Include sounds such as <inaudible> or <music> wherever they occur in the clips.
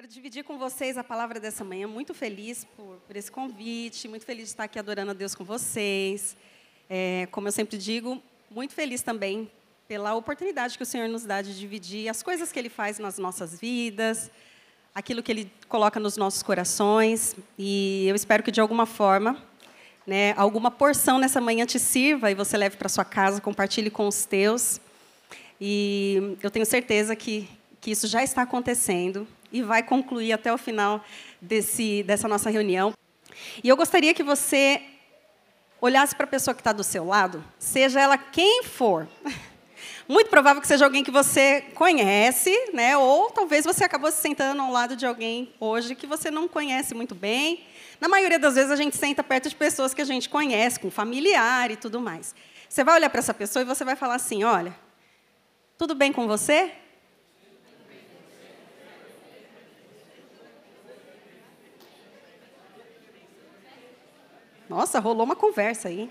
Quero dividir com vocês a palavra dessa manhã. Muito feliz por, por esse convite, muito feliz de estar aqui adorando a Deus com vocês. É, como eu sempre digo, muito feliz também pela oportunidade que o Senhor nos dá de dividir as coisas que Ele faz nas nossas vidas, aquilo que Ele coloca nos nossos corações. E eu espero que, de alguma forma, né, alguma porção nessa manhã te sirva e você leve para sua casa, compartilhe com os teus. E eu tenho certeza que, que isso já está acontecendo e vai concluir até o final desse, dessa nossa reunião. E eu gostaria que você olhasse para a pessoa que está do seu lado, seja ela quem for. <laughs> Muito provável que seja alguém que você conhece, né? ou talvez você acabou se sentando ao lado de alguém hoje que você não conhece muito bem. Na maioria das vezes, a gente senta perto de pessoas que a gente conhece, com familiar e tudo mais. Você vai olhar para essa pessoa e você vai falar assim: olha, tudo bem com você? Nossa, rolou uma conversa aí.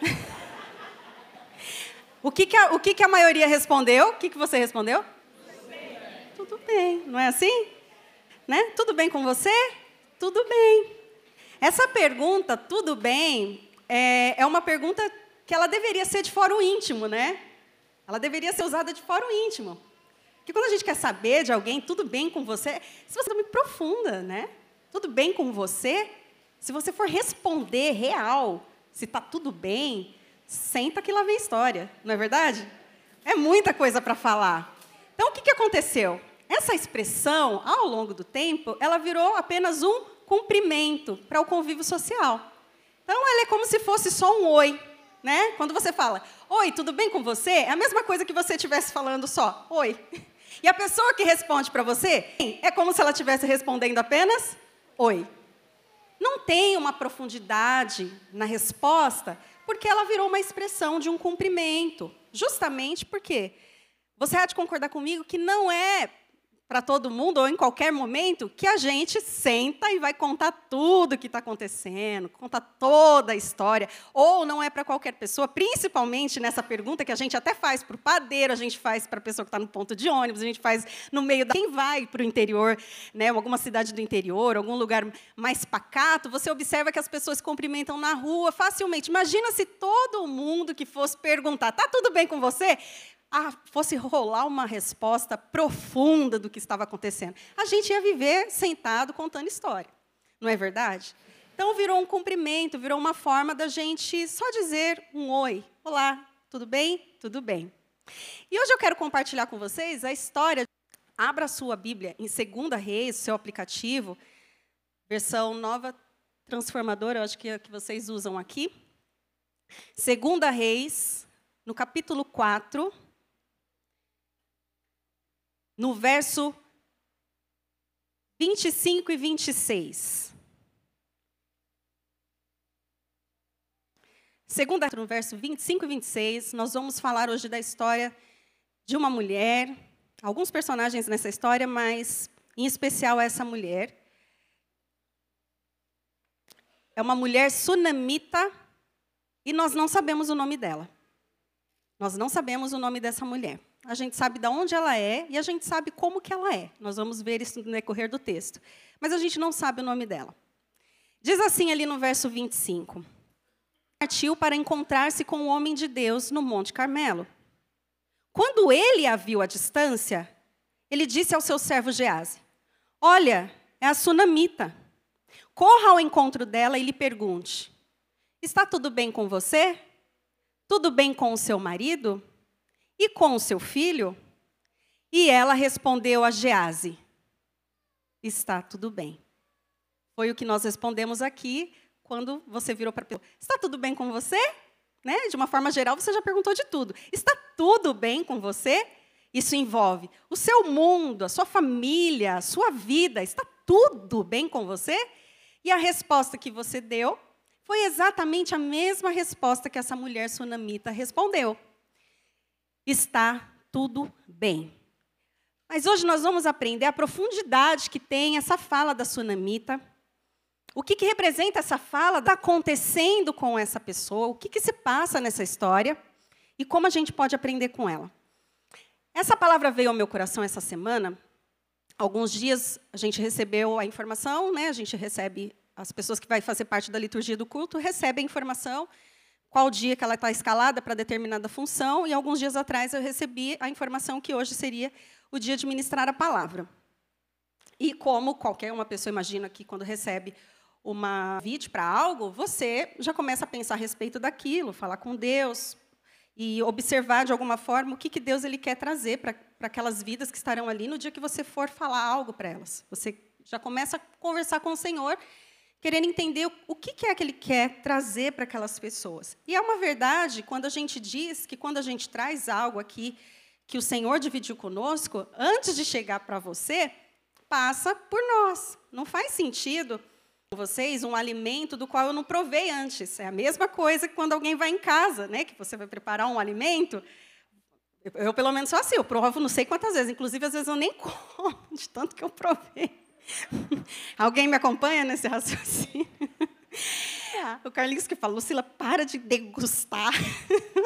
<laughs> o que, que, a, o que, que a maioria respondeu? O que, que você respondeu? Tudo bem. Tudo bem, não é assim? Né? Tudo bem com você? Tudo bem. Essa pergunta, tudo bem, é, é uma pergunta que ela deveria ser de fórum íntimo, né? Ela deveria ser usada de fórum íntimo. Porque quando a gente quer saber de alguém, tudo bem com você, se você é muito profunda, né? Tudo bem com você, se você for responder real, se está tudo bem, senta que lá vem história, não é verdade? É muita coisa para falar. Então, o que, que aconteceu? Essa expressão, ao longo do tempo, ela virou apenas um cumprimento para o convívio social. Então, ela é como se fosse só um oi. Né? Quando você fala, oi, tudo bem com você? É a mesma coisa que você estivesse falando só, oi. E a pessoa que responde para você é como se ela estivesse respondendo apenas oi não tem uma profundidade na resposta, porque ela virou uma expressão de um cumprimento. Justamente porque você há de concordar comigo que não é para todo mundo, ou em qualquer momento, que a gente senta e vai contar tudo o que está acontecendo, contar toda a história. Ou não é para qualquer pessoa, principalmente nessa pergunta que a gente até faz para o padeiro, a gente faz para a pessoa que está no ponto de ônibus, a gente faz no meio da. Quem vai para o interior, né, alguma cidade do interior, algum lugar mais pacato, você observa que as pessoas cumprimentam na rua facilmente. Imagina se todo mundo que fosse perguntar: está tudo bem com você? Ah, fosse rolar uma resposta profunda do que estava acontecendo. A gente ia viver sentado contando história, não é verdade? Então virou um cumprimento, virou uma forma da gente só dizer um oi. Olá, tudo bem? Tudo bem. E hoje eu quero compartilhar com vocês a história. Abra a sua Bíblia em 2 Reis, seu aplicativo, versão nova transformadora, eu acho que é a que vocês usam aqui. 2 Reis, no capítulo 4, no verso 25 e 26. Segunda, no verso 25 e 26, nós vamos falar hoje da história de uma mulher, alguns personagens nessa história, mas em especial essa mulher. É uma mulher sunamita e nós não sabemos o nome dela. Nós não sabemos o nome dessa mulher a gente sabe de onde ela é e a gente sabe como que ela é. Nós vamos ver isso no decorrer do texto. Mas a gente não sabe o nome dela. Diz assim ali no verso 25: Partiu para encontrar-se com o homem de Deus no Monte Carmelo. Quando ele a viu à distância, ele disse ao seu servo Gease: Olha, é a sunamita. Corra ao encontro dela e lhe pergunte: Está tudo bem com você? Tudo bem com o seu marido? E com o seu filho? E ela respondeu a Gease: Está tudo bem. Foi o que nós respondemos aqui quando você virou para a pessoa: Está tudo bem com você? Né? De uma forma geral, você já perguntou de tudo. Está tudo bem com você? Isso envolve o seu mundo, a sua família, a sua vida. Está tudo bem com você? E a resposta que você deu foi exatamente a mesma resposta que essa mulher sunamita respondeu está tudo bem. Mas hoje nós vamos aprender a profundidade que tem essa fala da sunamita. O que, que representa essa fala? Está acontecendo com essa pessoa? O que, que se passa nessa história? E como a gente pode aprender com ela? Essa palavra veio ao meu coração essa semana, alguns dias a gente recebeu a informação, né? A gente recebe as pessoas que vai fazer parte da liturgia do culto recebem a informação qual dia que ela está escalada para determinada função e alguns dias atrás eu recebi a informação que hoje seria o dia de ministrar a palavra. E como qualquer uma pessoa imagina que quando recebe uma vídeo para algo, você já começa a pensar a respeito daquilo, falar com Deus e observar de alguma forma o que, que Deus ele quer trazer para aquelas vidas que estarão ali no dia que você for falar algo para elas. Você já começa a conversar com o Senhor, querendo entender o que, é que Ele quer trazer para aquelas pessoas. E é uma verdade quando a gente diz que quando a gente traz algo aqui que o Senhor dividiu conosco, antes de chegar para você, passa por nós. Não faz sentido vocês um alimento do qual eu não provei antes. É a mesma coisa que quando alguém vai em casa, né, que você vai preparar um alimento. Eu, eu pelo menos sou assim, eu provo não sei quantas vezes, inclusive às vezes eu nem <laughs> como de tanto que eu provei. <laughs> Alguém me acompanha nesse raciocínio? <laughs> O Carlinhos que falou, Lucila, para de degustar.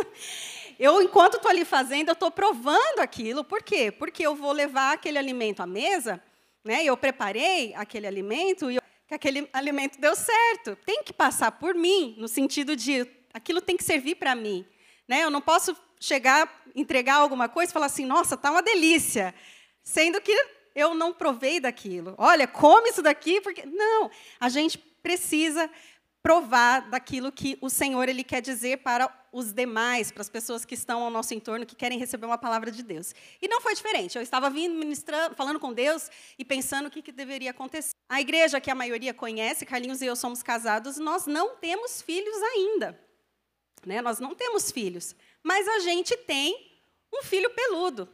<laughs> Eu, enquanto estou ali fazendo, estou provando aquilo. Por quê? Porque eu vou levar aquele alimento à mesa, né? eu preparei aquele alimento e eu, que aquele alimento deu certo. Tem que passar por mim, no sentido de aquilo tem que servir para mim. Né? Eu não posso chegar, entregar alguma coisa e falar assim, nossa, está uma delícia. Sendo que eu não provei daquilo. Olha, come isso daqui, porque. Não, a gente precisa provar daquilo que o Senhor ele quer dizer para os demais, para as pessoas que estão ao nosso entorno, que querem receber uma palavra de Deus. E não foi diferente. Eu estava vindo ministrando, falando com Deus e pensando o que, que deveria acontecer. A igreja que a maioria conhece, Carlinhos e eu somos casados, nós não temos filhos ainda. Né? Nós não temos filhos. Mas a gente tem um filho peludo,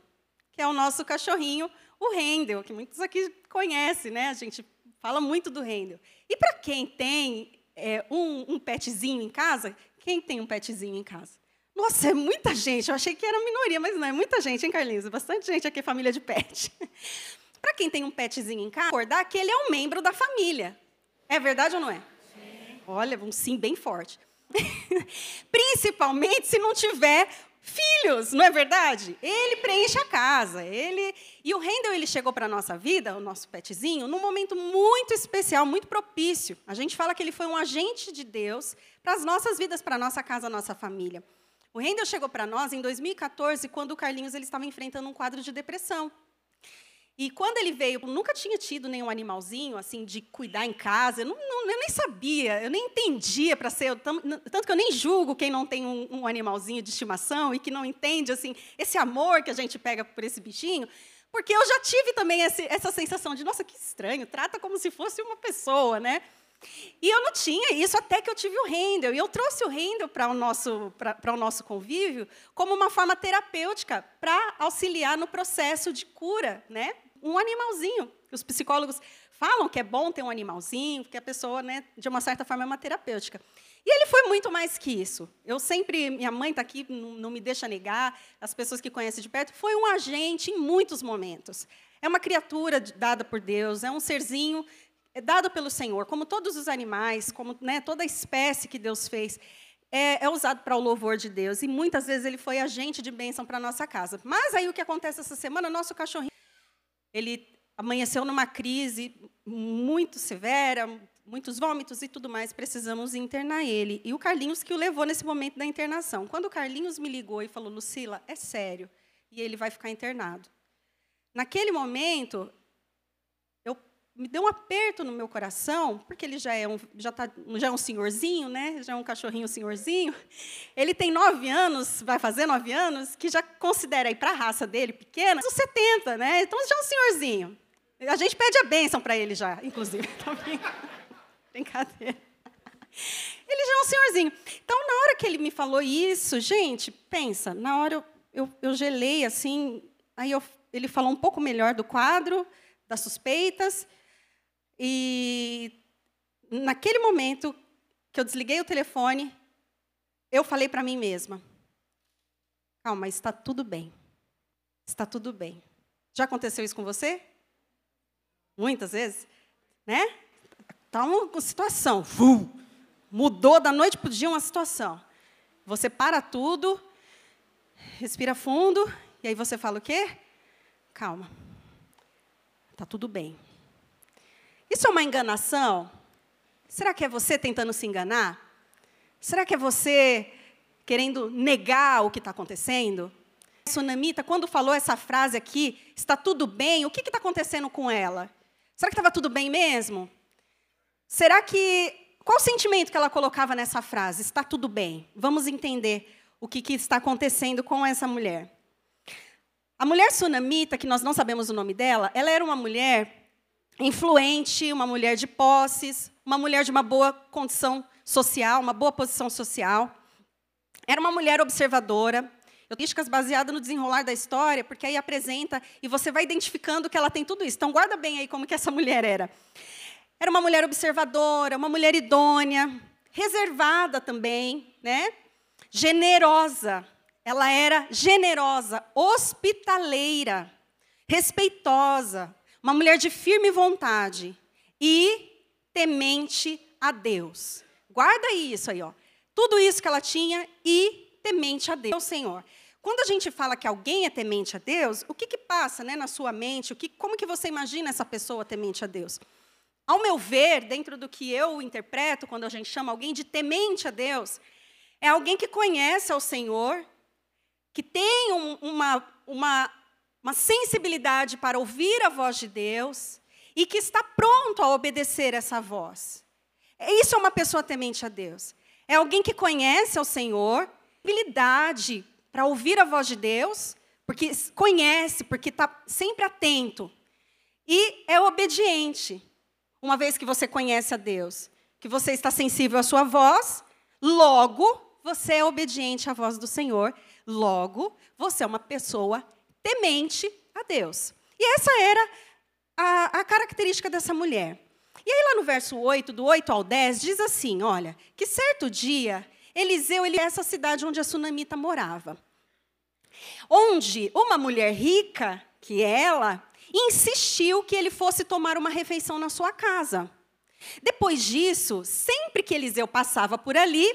que é o nosso cachorrinho, o Rendel, que muitos aqui conhecem, né? A gente fala muito do Rendel. E para quem tem é, um, um petzinho em casa, quem tem um petzinho em casa? Nossa, é muita gente. Eu achei que era minoria, mas não, é muita gente, hein, Carlinhos? Bastante gente aqui, família de pet. <laughs> Para quem tem um petzinho em casa, acordar que ele é um membro da família. É verdade ou não é? Sim. Olha, um sim bem forte. <laughs> Principalmente se não tiver filhos, não é verdade? Ele preenche a casa. Ele e o Rendel ele chegou para a nossa vida, o nosso petzinho, num momento muito especial, muito propício. A gente fala que ele foi um agente de Deus para as nossas vidas, para a nossa casa, a nossa família. O Rendel chegou para nós em 2014, quando o Carlinhos ele estava enfrentando um quadro de depressão. E quando ele veio, eu nunca tinha tido nenhum animalzinho assim de cuidar em casa. Eu, não, não, eu nem sabia, eu nem entendia para ser. Tanto que eu nem julgo quem não tem um, um, animalzinho de estimação e que não entende assim esse amor que a gente pega por esse bichinho. Porque eu já tive também esse, essa sensação de, nossa, que estranho, trata como se fosse uma pessoa, né? E eu não tinha isso até que eu tive o Rendel. E eu trouxe o Rendel para o, nosso, o nosso convívio como uma forma terapêutica para auxiliar no processo de cura né, um animalzinho. Os psicólogos falam que é bom ter um animalzinho, porque a pessoa, né, de uma certa forma, é uma terapêutica. E ele foi muito mais que isso. Eu sempre, minha mãe está aqui, não, me deixa negar, as pessoas que conhecem de perto, foi um agente em muitos momentos. É uma criatura dada por Deus, é um serzinho é dado pelo Senhor, como todos os animais, como né, toda espécie que Deus fez. É, é, usado para o louvor de Deus. E muitas vezes ele foi agente de bênção para a nossa casa. Mas aí o que acontece essa semana, nosso cachorrinho ele amanheceu numa crise muito severa, muitos vômitos e tudo mais, precisamos internar ele. E o Carlinhos que o levou nesse momento da internação. Quando o Carlinhos me ligou e falou, Lucila, é sério, e ele vai ficar internado. Naquele momento, me deu um aperto no meu coração, porque ele já é um, já tá, já é um senhorzinho, né? já é um cachorrinho senhorzinho. Ele tem nove anos, vai fazer nove anos, que já considera aí para a raça dele pequena, uns 70, né? Então já é um senhorzinho. A gente pede a bênção para ele já, inclusive. <laughs> Brincadeira. Ele já é um senhorzinho. Então, na hora que ele me falou isso, gente, pensa, na hora eu, eu, eu gelei assim, aí eu, ele falou um pouco melhor do quadro, das suspeitas, e naquele momento que eu desliguei o telefone, eu falei para mim mesma: calma, está tudo bem. Está tudo bem. Já aconteceu isso com você? Muitas vezes, né? Está uma situação, mudou da noite para o dia uma situação. Você para tudo, respira fundo, e aí você fala o quê? Calma. tá tudo bem. Isso é uma enganação? Será que é você tentando se enganar? Será que é você querendo negar o que está acontecendo? A Sunamita, quando falou essa frase aqui, está tudo bem, o que está acontecendo com ela? Será que estava tudo bem mesmo? Será que. Qual o sentimento que ela colocava nessa frase? Está tudo bem. Vamos entender o que, que está acontecendo com essa mulher. A mulher sunamita, que nós não sabemos o nome dela, ela era uma mulher influente, uma mulher de posses, uma mulher de uma boa condição social, uma boa posição social. Era uma mulher observadora, críticas baseadas no desenrolar da história, porque aí apresenta e você vai identificando que ela tem tudo isso. Então guarda bem aí como que essa <laughs> mulher era. Era uma mulher observadora, uma mulher idônea, reservada também, né? Generosa. Ela era generosa, hospitaleira, respeitosa, uma mulher de firme vontade e temente a Deus. Guarda isso aí, ó. Tudo isso que ela tinha e temente a Deus, Senhor. Quando a gente fala que alguém é temente a Deus, o que, que passa né, na sua mente? O que, como que você imagina essa pessoa temente a Deus? Ao meu ver, dentro do que eu interpreto quando a gente chama alguém de temente a Deus, é alguém que conhece ao Senhor, que tem um, uma, uma, uma sensibilidade para ouvir a voz de Deus e que está pronto a obedecer essa voz. Isso é uma pessoa temente a Deus. É alguém que conhece ao Senhor, habilidade para ouvir a voz de Deus, porque conhece, porque está sempre atento. E é obediente. Uma vez que você conhece a Deus, que você está sensível à sua voz, logo você é obediente à voz do Senhor, logo você é uma pessoa temente a Deus. E essa era a, a característica dessa mulher. E aí, lá no verso 8, do 8 ao 10, diz assim: olha, que certo dia, Eliseu, ele é essa cidade onde a sunamita morava. Onde uma mulher rica, que ela, insistiu que ele fosse tomar uma refeição na sua casa. Depois disso, sempre que Eliseu passava por ali,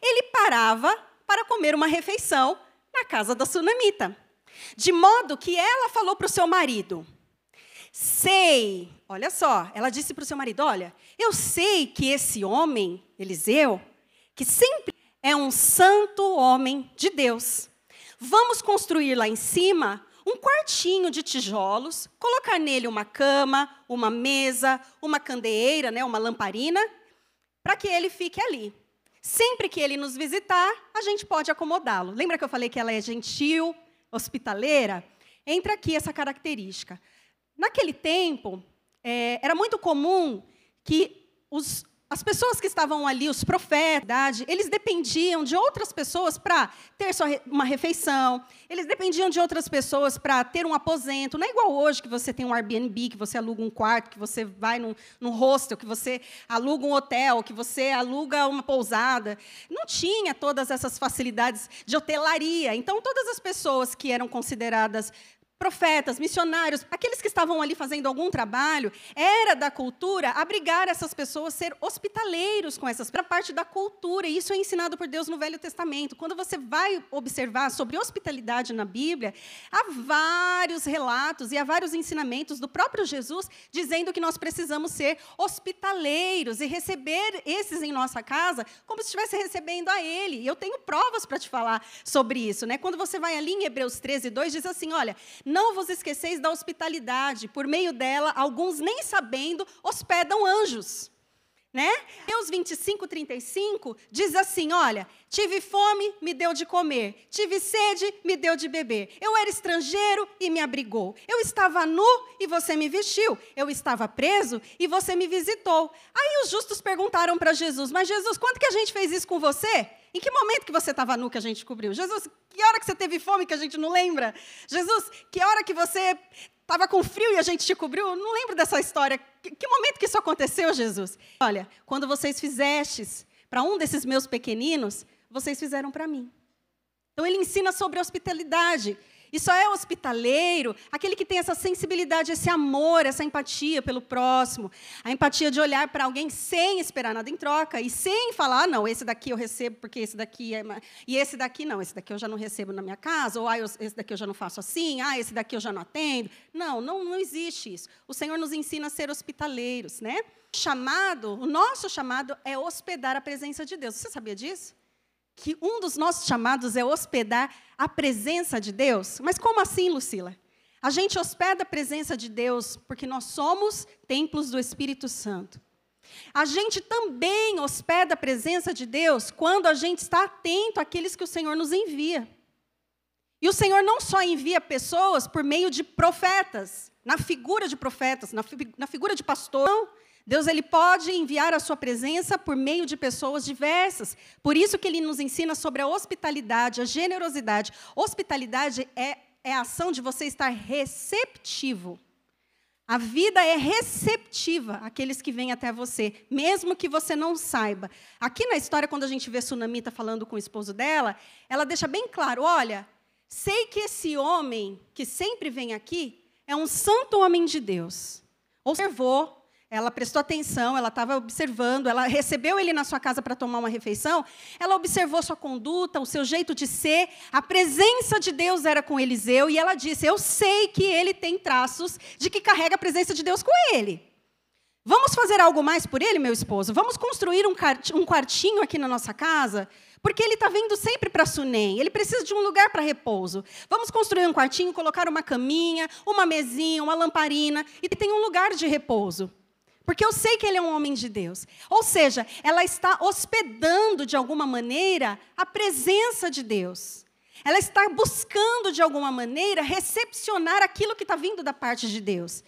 ele parava para comer uma refeição na casa da sunamita. De modo que ela falou para o seu marido: Sei, olha só, ela disse para o seu marido: Olha, eu sei que esse homem, Eliseu, que sempre é um santo homem de Deus. Vamos construir lá em cima um quartinho de tijolos, colocar nele uma cama, uma mesa, uma candeeira, né, uma lamparina, para que ele fique ali. Sempre que ele nos visitar, a gente pode acomodá-lo. Lembra que eu falei que ela é gentil, hospitaleira? Entra aqui essa característica. Naquele tempo, é, era muito comum que os as pessoas que estavam ali, os profetas, eles dependiam de outras pessoas para ter uma refeição, eles dependiam de outras pessoas para ter um aposento. Não é igual hoje que você tem um Airbnb, que você aluga um quarto, que você vai num, num hostel, que você aluga um hotel, que você aluga uma pousada. Não tinha todas essas facilidades de hotelaria. Então, todas as pessoas que eram consideradas profetas, missionários, aqueles que estavam ali fazendo algum trabalho, era da cultura abrigar essas pessoas, ser hospitaleiros com essas, para parte da cultura, e isso é ensinado por Deus no Velho Testamento. Quando você vai observar sobre hospitalidade na Bíblia, há vários relatos e há vários ensinamentos do próprio Jesus dizendo que nós precisamos ser hospitaleiros e receber esses em nossa casa como se estivesse recebendo a ele. E eu tenho provas para te falar sobre isso, né? Quando você vai ali em Hebreus 13, 2, diz assim: olha, não vos esqueceis da hospitalidade, por meio dela, alguns nem sabendo hospedam anjos. Né? Deus 25, 35 diz assim: Olha, tive fome, me deu de comer, tive sede, me deu de beber. Eu era estrangeiro e me abrigou. Eu estava nu e você me vestiu. Eu estava preso e você me visitou. Aí os justos perguntaram para Jesus: Mas Jesus, quando que a gente fez isso com você? Em que momento que você estava nu que a gente cobriu? Jesus, que hora que você teve fome que a gente não lembra? Jesus, que hora que você estava com frio e a gente te cobriu? Não lembro dessa história. Que, que momento que isso aconteceu, Jesus? Olha, quando vocês fizestes para um desses meus pequeninos, vocês fizeram para mim. Então ele ensina sobre hospitalidade. E só é hospitaleiro aquele que tem essa sensibilidade, esse amor, essa empatia pelo próximo, a empatia de olhar para alguém sem esperar nada em troca e sem falar, ah, não, esse daqui eu recebo porque esse daqui é. E esse daqui não, esse daqui eu já não recebo na minha casa, ou ah, esse daqui eu já não faço assim, ah, esse daqui eu já não atendo. Não, não, não existe isso. O Senhor nos ensina a ser hospitaleiros, né? Chamado, o nosso chamado é hospedar a presença de Deus. Você sabia disso? Que um dos nossos chamados é hospedar a presença de Deus. Mas como assim, Lucila? A gente hospeda a presença de Deus porque nós somos templos do Espírito Santo. A gente também hospeda a presença de Deus quando a gente está atento àqueles que o Senhor nos envia. E o Senhor não só envia pessoas por meio de profetas, na figura de profetas, na, fi na figura de pastor, não. Deus ele pode enviar a sua presença por meio de pessoas diversas. Por isso que ele nos ensina sobre a hospitalidade, a generosidade. Hospitalidade é, é a ação de você estar receptivo. A vida é receptiva àqueles que vêm até você, mesmo que você não saiba. Aqui na história, quando a gente vê Sunamita falando com o esposo dela, ela deixa bem claro: olha, sei que esse homem que sempre vem aqui é um santo homem de Deus. Observou, ela prestou atenção, ela estava observando, ela recebeu ele na sua casa para tomar uma refeição, ela observou sua conduta, o seu jeito de ser, a presença de Deus era com Eliseu, e ela disse: Eu sei que ele tem traços de que carrega a presença de Deus com ele. Vamos fazer algo mais por ele, meu esposo? Vamos construir um quartinho aqui na nossa casa? Porque ele está vindo sempre para Sunem, ele precisa de um lugar para repouso. Vamos construir um quartinho, colocar uma caminha, uma mesinha, uma lamparina, e tem um lugar de repouso. Porque eu sei que ele é um homem de Deus. Ou seja, ela está hospedando de alguma maneira a presença de Deus. Ela está buscando de alguma maneira recepcionar aquilo que está vindo da parte de Deus.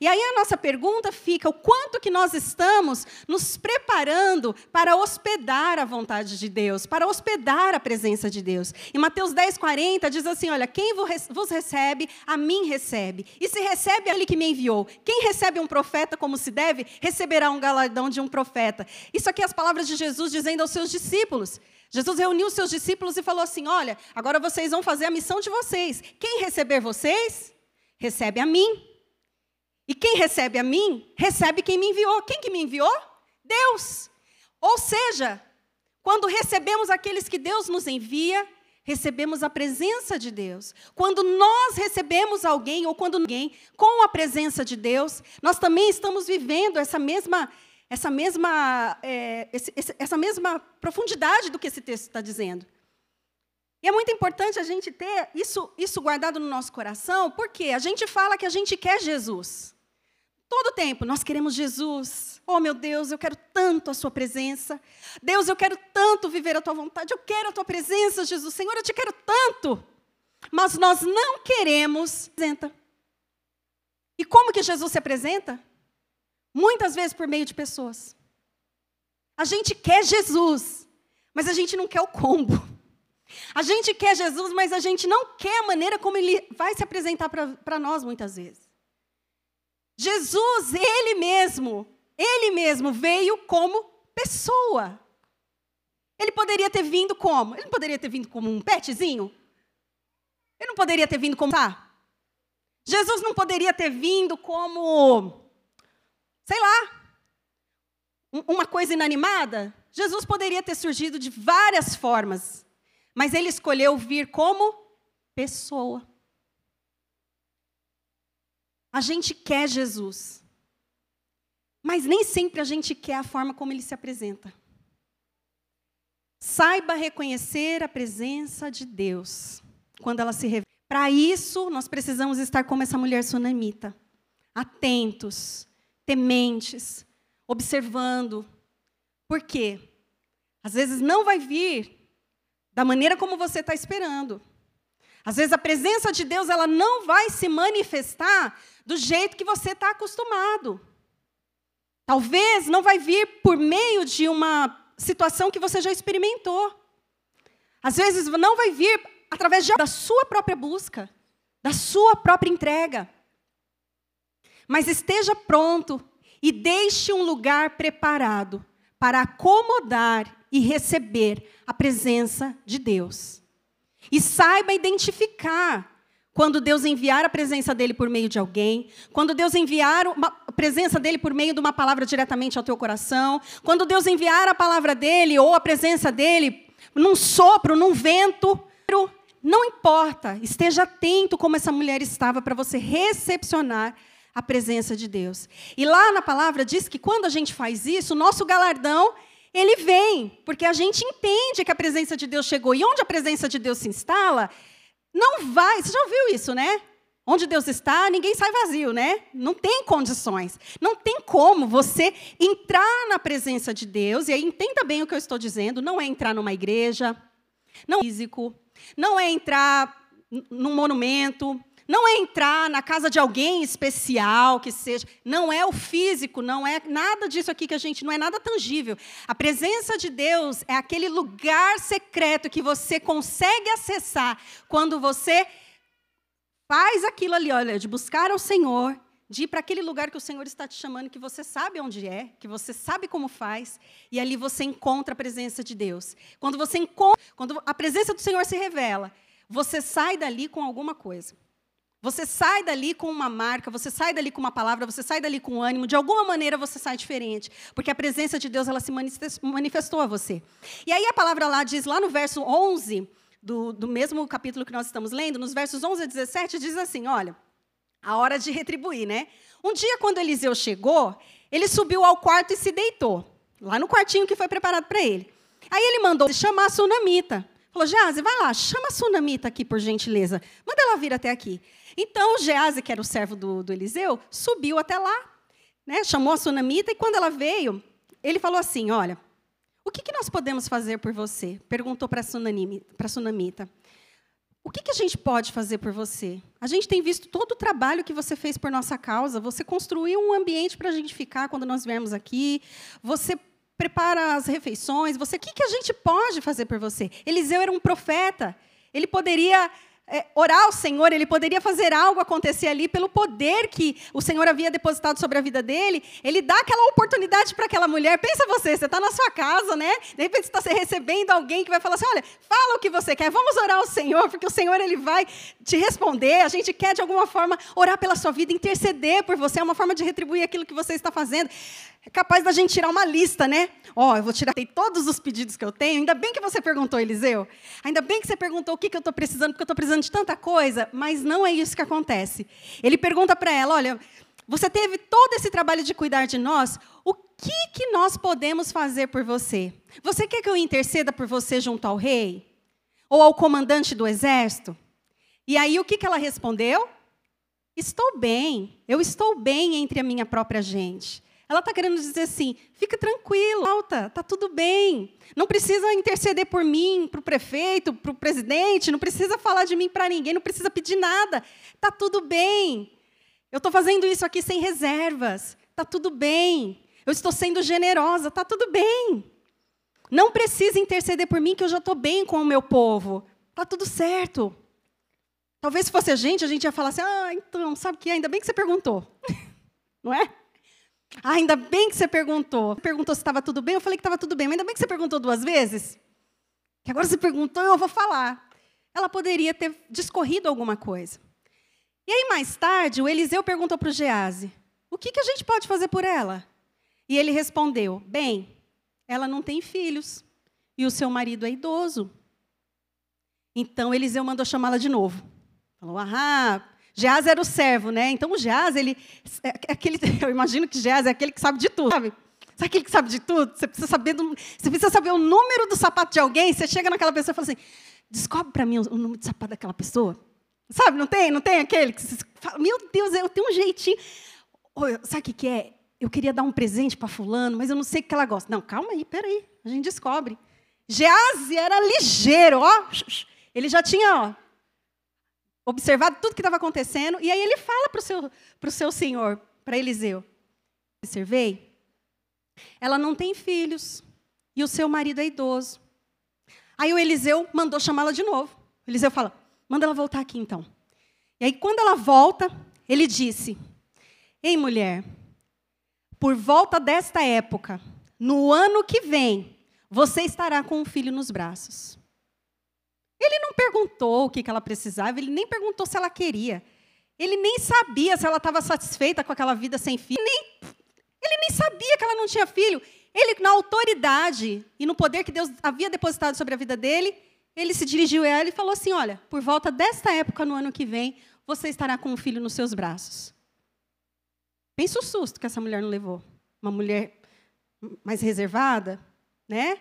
E aí a nossa pergunta fica: o quanto que nós estamos nos preparando para hospedar a vontade de Deus, para hospedar a presença de Deus? Em Mateus 10, 40 diz assim: olha, quem vos recebe, a mim recebe. E se recebe ele que me enviou. Quem recebe um profeta como se deve, receberá um galardão de um profeta. Isso aqui é as palavras de Jesus dizendo aos seus discípulos. Jesus reuniu seus discípulos e falou assim: Olha, agora vocês vão fazer a missão de vocês. Quem receber vocês, recebe a mim. E quem recebe a mim, recebe quem me enviou. Quem que me enviou? Deus. Ou seja, quando recebemos aqueles que Deus nos envia, recebemos a presença de Deus. Quando nós recebemos alguém, ou quando alguém, com a presença de Deus, nós também estamos vivendo essa mesma, essa mesma, é, essa mesma profundidade do que esse texto está dizendo. E é muito importante a gente ter isso, isso guardado no nosso coração, porque a gente fala que a gente quer Jesus. Todo tempo nós queremos Jesus. Oh, meu Deus, eu quero tanto a Sua presença. Deus, eu quero tanto viver a Tua vontade. Eu quero a Tua presença, Jesus. Senhor, eu te quero tanto. Mas nós não queremos. E como que Jesus se apresenta? Muitas vezes por meio de pessoas. A gente quer Jesus, mas a gente não quer o combo. A gente quer Jesus, mas a gente não quer a maneira como ele vai se apresentar para nós muitas vezes. Jesus, ele mesmo, ele mesmo veio como pessoa. Ele poderia ter vindo como? Ele não poderia ter vindo como um petzinho? Ele não poderia ter vindo como tá? Jesus não poderia ter vindo como, sei lá, uma coisa inanimada? Jesus poderia ter surgido de várias formas, mas ele escolheu vir como pessoa. A gente quer Jesus. Mas nem sempre a gente quer a forma como ele se apresenta. Saiba reconhecer a presença de Deus quando ela se revela. Para isso, nós precisamos estar como essa mulher sunamita, atentos, tementes, observando. Por quê? Às vezes não vai vir da maneira como você está esperando. Às vezes a presença de Deus ela não vai se manifestar do jeito que você está acostumado. Talvez não vai vir por meio de uma situação que você já experimentou. Às vezes não vai vir através da sua própria busca, da sua própria entrega. Mas esteja pronto e deixe um lugar preparado para acomodar e receber a presença de Deus. E saiba identificar quando Deus enviar a presença dele por meio de alguém, quando Deus enviar a presença dele por meio de uma palavra diretamente ao teu coração, quando Deus enviar a palavra dele ou a presença dele num sopro, num vento, não importa, esteja atento como essa mulher estava para você recepcionar a presença de Deus. E lá na palavra diz que quando a gente faz isso, o nosso galardão ele vem, porque a gente entende que a presença de Deus chegou. E onde a presença de Deus se instala, não vai. Você já ouviu isso, né? Onde Deus está, ninguém sai vazio, né? Não tem condições. Não tem como você entrar na presença de Deus, e aí entenda bem o que eu estou dizendo: não é entrar numa igreja, não é físico, não é entrar num monumento, não é entrar na casa de alguém especial que seja, não é o físico, não é nada disso aqui que a gente não é nada tangível. A presença de Deus é aquele lugar secreto que você consegue acessar quando você faz aquilo ali, olha, de buscar ao Senhor, de ir para aquele lugar que o Senhor está te chamando, que você sabe onde é, que você sabe como faz, e ali você encontra a presença de Deus. Quando você encontra, quando a presença do Senhor se revela, você sai dali com alguma coisa. Você sai dali com uma marca, você sai dali com uma palavra, você sai dali com ânimo, de alguma maneira você sai diferente, porque a presença de Deus ela se manifestou a você. E aí a palavra lá diz, lá no verso 11, do, do mesmo capítulo que nós estamos lendo, nos versos 11 a 17, diz assim: olha, a hora de retribuir, né? Um dia, quando Eliseu chegou, ele subiu ao quarto e se deitou, lá no quartinho que foi preparado para ele. Aí ele mandou chamar a sunamita. Falou, Gease, vai lá, chama a sunamita aqui, por gentileza. Manda ela vir até aqui. Então, o Gease, que era o servo do, do Eliseu, subiu até lá, né, chamou a sunamita, e quando ela veio, ele falou assim: Olha, o que, que nós podemos fazer por você? Perguntou para a sunamita. O que, que a gente pode fazer por você? A gente tem visto todo o trabalho que você fez por nossa causa. Você construiu um ambiente para a gente ficar quando nós viemos aqui. Você prepara as refeições. Você, o que, que a gente pode fazer por você? Eliseu era um profeta. Ele poderia é, orar ao Senhor, ele poderia fazer algo acontecer ali pelo poder que o Senhor havia depositado sobre a vida dele. Ele dá aquela oportunidade para aquela mulher. Pensa você, você está na sua casa, né? De repente você está recebendo alguém que vai falar assim: olha, fala o que você quer, vamos orar ao Senhor, porque o Senhor ele vai te responder. A gente quer de alguma forma orar pela sua vida, interceder por você, é uma forma de retribuir aquilo que você está fazendo. É capaz da gente tirar uma lista, né? Ó, oh, eu vou tirar todos os pedidos que eu tenho. Ainda bem que você perguntou, Eliseu. Ainda bem que você perguntou o que, que eu estou precisando, porque eu estou precisando de tanta coisa. Mas não é isso que acontece. Ele pergunta para ela: olha, você teve todo esse trabalho de cuidar de nós. O que, que nós podemos fazer por você? Você quer que eu interceda por você junto ao rei? Ou ao comandante do exército? E aí o que, que ela respondeu? Estou bem. Eu estou bem entre a minha própria gente. Ela está querendo dizer assim: fica tranquilo, alta, está tudo bem. Não precisa interceder por mim, para o prefeito, para o presidente, não precisa falar de mim para ninguém, não precisa pedir nada. Está tudo bem. Eu estou fazendo isso aqui sem reservas. Está tudo bem. Eu estou sendo generosa. Está tudo bem. Não precisa interceder por mim, que eu já estou bem com o meu povo. Está tudo certo. Talvez se fosse a gente, a gente ia falar assim: ah, então, sabe o que? Ainda bem que você perguntou. <laughs> Não é? Ah, ainda bem que você perguntou. Perguntou se estava tudo bem, eu falei que estava tudo bem, mas ainda bem que você perguntou duas vezes. Que agora você perguntou, eu vou falar. Ela poderia ter discorrido alguma coisa. E aí, mais tarde, o Eliseu perguntou para o Gease: o que, que a gente pode fazer por ela? E ele respondeu: bem, ela não tem filhos e o seu marido é idoso. Então Eliseu mandou chamá-la de novo. Falou: ah, Geaz era o servo, né? Então o Geaz, ele, é, é aquele, <laughs> eu imagino que Geaz é aquele que sabe de tudo, sabe? Sabe aquele que sabe de tudo? Você precisa saber, do, você precisa saber o número do sapato de alguém. Você chega naquela pessoa e fala assim: descobre para mim o, número de sapato daquela pessoa. Sabe? Não tem? Não tem aquele que você fala, meu Deus, eu tenho um jeitinho. sabe o que, que é? Eu queria dar um presente para fulano, mas eu não sei o que ela gosta. Não, calma aí, peraí, a gente descobre. Geazi era ligeiro, ó. <laughs> Ele já tinha, ó, observado tudo que estava acontecendo, e aí ele fala para o seu, seu senhor, para Eliseu: Observei, ela não tem filhos, e o seu marido é idoso. Aí o Eliseu mandou chamá-la de novo. O Eliseu fala: manda ela voltar aqui então. E aí, quando ela volta, ele disse: Ei, mulher, por volta desta época, no ano que vem, você estará com um filho nos braços. Ele não perguntou o que ela precisava, ele nem perguntou se ela queria. Ele nem sabia se ela estava satisfeita com aquela vida sem filho. Ele nem, ele nem sabia que ela não tinha filho. Ele, na autoridade e no poder que Deus havia depositado sobre a vida dele, ele se dirigiu a ela e falou assim: Olha, por volta desta época, no ano que vem, você estará com um filho nos seus braços. Pensa o susto que essa mulher não levou. Uma mulher mais reservada, né?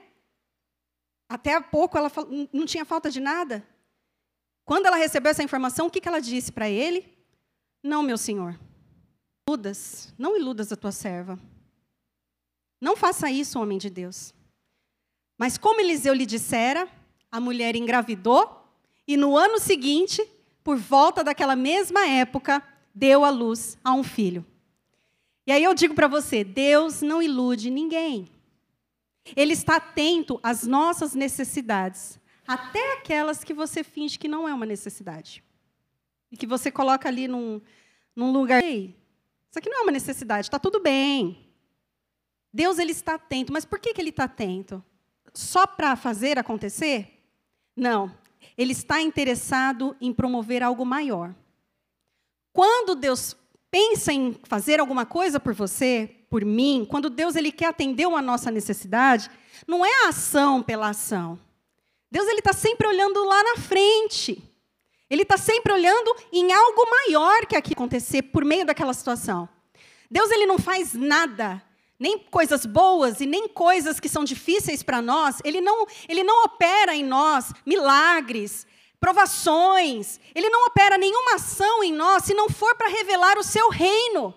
Até há pouco ela não tinha falta de nada. Quando ela recebeu essa informação, o que ela disse para ele? Não, meu senhor. Iludas, não iludas a tua serva. Não faça isso, homem de Deus. Mas como Eliseu lhe dissera, a mulher engravidou e no ano seguinte, por volta daquela mesma época, deu à luz a um filho. E aí eu digo para você: Deus não ilude ninguém. Ele está atento às nossas necessidades, até aquelas que você finge que não é uma necessidade. E que você coloca ali num, num lugar. Ei, isso aqui não é uma necessidade, está tudo bem. Deus ele está atento, mas por que, que ele está atento? Só para fazer acontecer? Não. Ele está interessado em promover algo maior. Quando Deus pensa em fazer alguma coisa por você, por mim, quando Deus ele quer atender uma nossa necessidade, não é a ação pela ação. Deus ele está sempre olhando lá na frente. Ele está sempre olhando em algo maior que aqui acontecer por meio daquela situação. Deus ele não faz nada, nem coisas boas e nem coisas que são difíceis para nós. Ele não, ele não opera em nós milagres, provações. Ele não opera nenhuma ação em nós se não for para revelar o seu reino.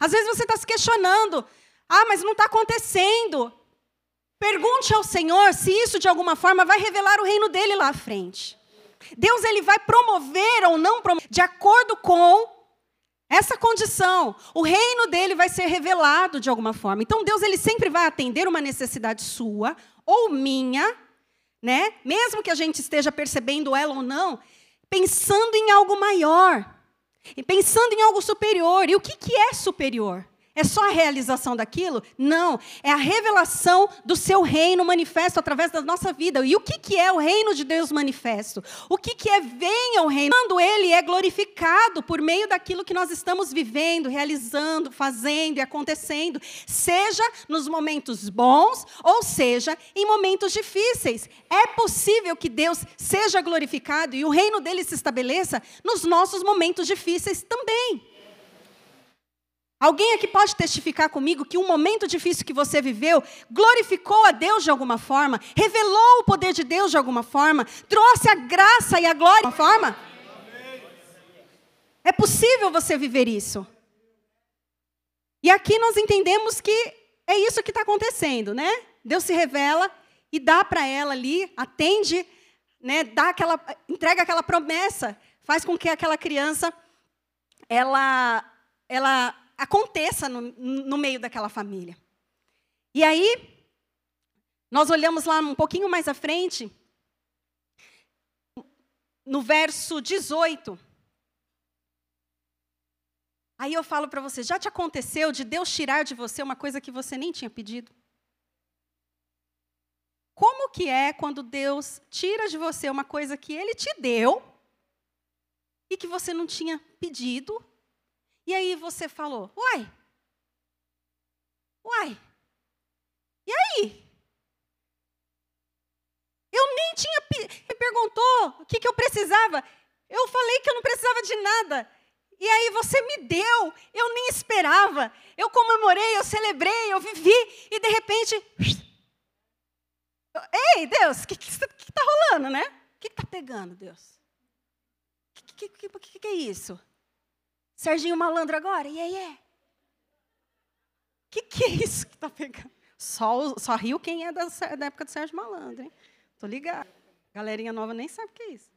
Às vezes você está se questionando: ah, mas não está acontecendo. Pergunte ao Senhor se isso de alguma forma vai revelar o reino dele lá à frente. Deus ele vai promover ou não promover de acordo com essa condição. O reino dele vai ser revelado de alguma forma. Então Deus ele sempre vai atender uma necessidade sua ou minha né? Mesmo que a gente esteja percebendo ela ou não, pensando em algo maior, e pensando em algo superior. E o que, que é superior? É só a realização daquilo? Não. É a revelação do seu reino manifesto através da nossa vida. E o que, que é o reino de Deus manifesto? O que, que é venha o reino? Quando ele é glorificado por meio daquilo que nós estamos vivendo, realizando, fazendo e acontecendo, seja nos momentos bons, ou seja, em momentos difíceis. É possível que Deus seja glorificado e o reino dele se estabeleça nos nossos momentos difíceis também. Alguém aqui pode testificar comigo que um momento difícil que você viveu glorificou a Deus de alguma forma, revelou o poder de Deus de alguma forma, trouxe a graça e a glória de alguma forma? É possível você viver isso. E aqui nós entendemos que é isso que está acontecendo, né? Deus se revela e dá para ela ali, atende, né? Dá aquela, entrega aquela promessa, faz com que aquela criança ela, ela aconteça no, no meio daquela família. E aí, nós olhamos lá um pouquinho mais à frente, no verso 18. Aí eu falo para você: já te aconteceu de Deus tirar de você uma coisa que você nem tinha pedido? Como que é quando Deus tira de você uma coisa que Ele te deu e que você não tinha pedido e aí você falou, uai, uai, e aí? Eu nem tinha. Me perguntou o que, que eu precisava. Eu falei que eu não precisava de nada. E aí você me deu, eu nem esperava. Eu comemorei, eu celebrei, eu vivi, e de repente. Ei, Deus, o que está rolando, né? O que está pegando, Deus? O que, que, que, que, é isso? Serginho Malandro agora? E aí é? Que, que é isso que está pegando? Só, só riu quem é da, da época do Sérgio Malandro, hein? Tô ligado. Galerinha nova nem sabe o que é isso.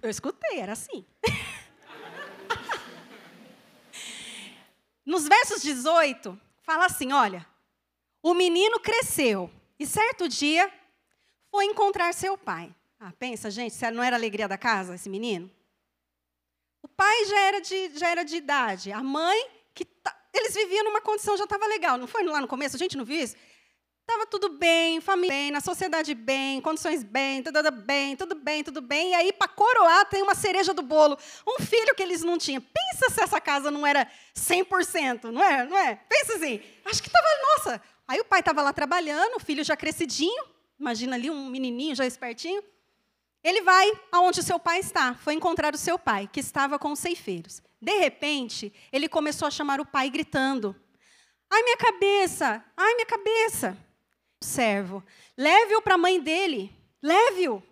Eu escutei, era assim. <laughs> Nos versos 18, fala assim: olha, o menino cresceu e certo dia foi encontrar seu pai. Ah, pensa, gente, se não era a alegria da casa, esse menino? O pai já era de, já era de idade. A mãe, que tá, eles viviam numa condição, já estava legal. Não foi lá no começo? A gente não viu isso? Estava tudo bem, família bem, na sociedade bem, condições bem, tudo bem, tudo bem, tudo bem. E aí, para coroar, tem uma cereja do bolo. Um filho que eles não tinham. Pensa se essa casa não era 100%, não é? Não é? Pensa assim. Acho que estava, nossa. Aí o pai estava lá trabalhando, o filho já crescidinho. Imagina ali um menininho já espertinho. Ele vai aonde o seu pai está. Foi encontrar o seu pai, que estava com os ceifeiros. De repente, ele começou a chamar o pai gritando: Ai, minha cabeça! Ai, minha cabeça! servo. Leve-o para a mãe dele. Leve-o.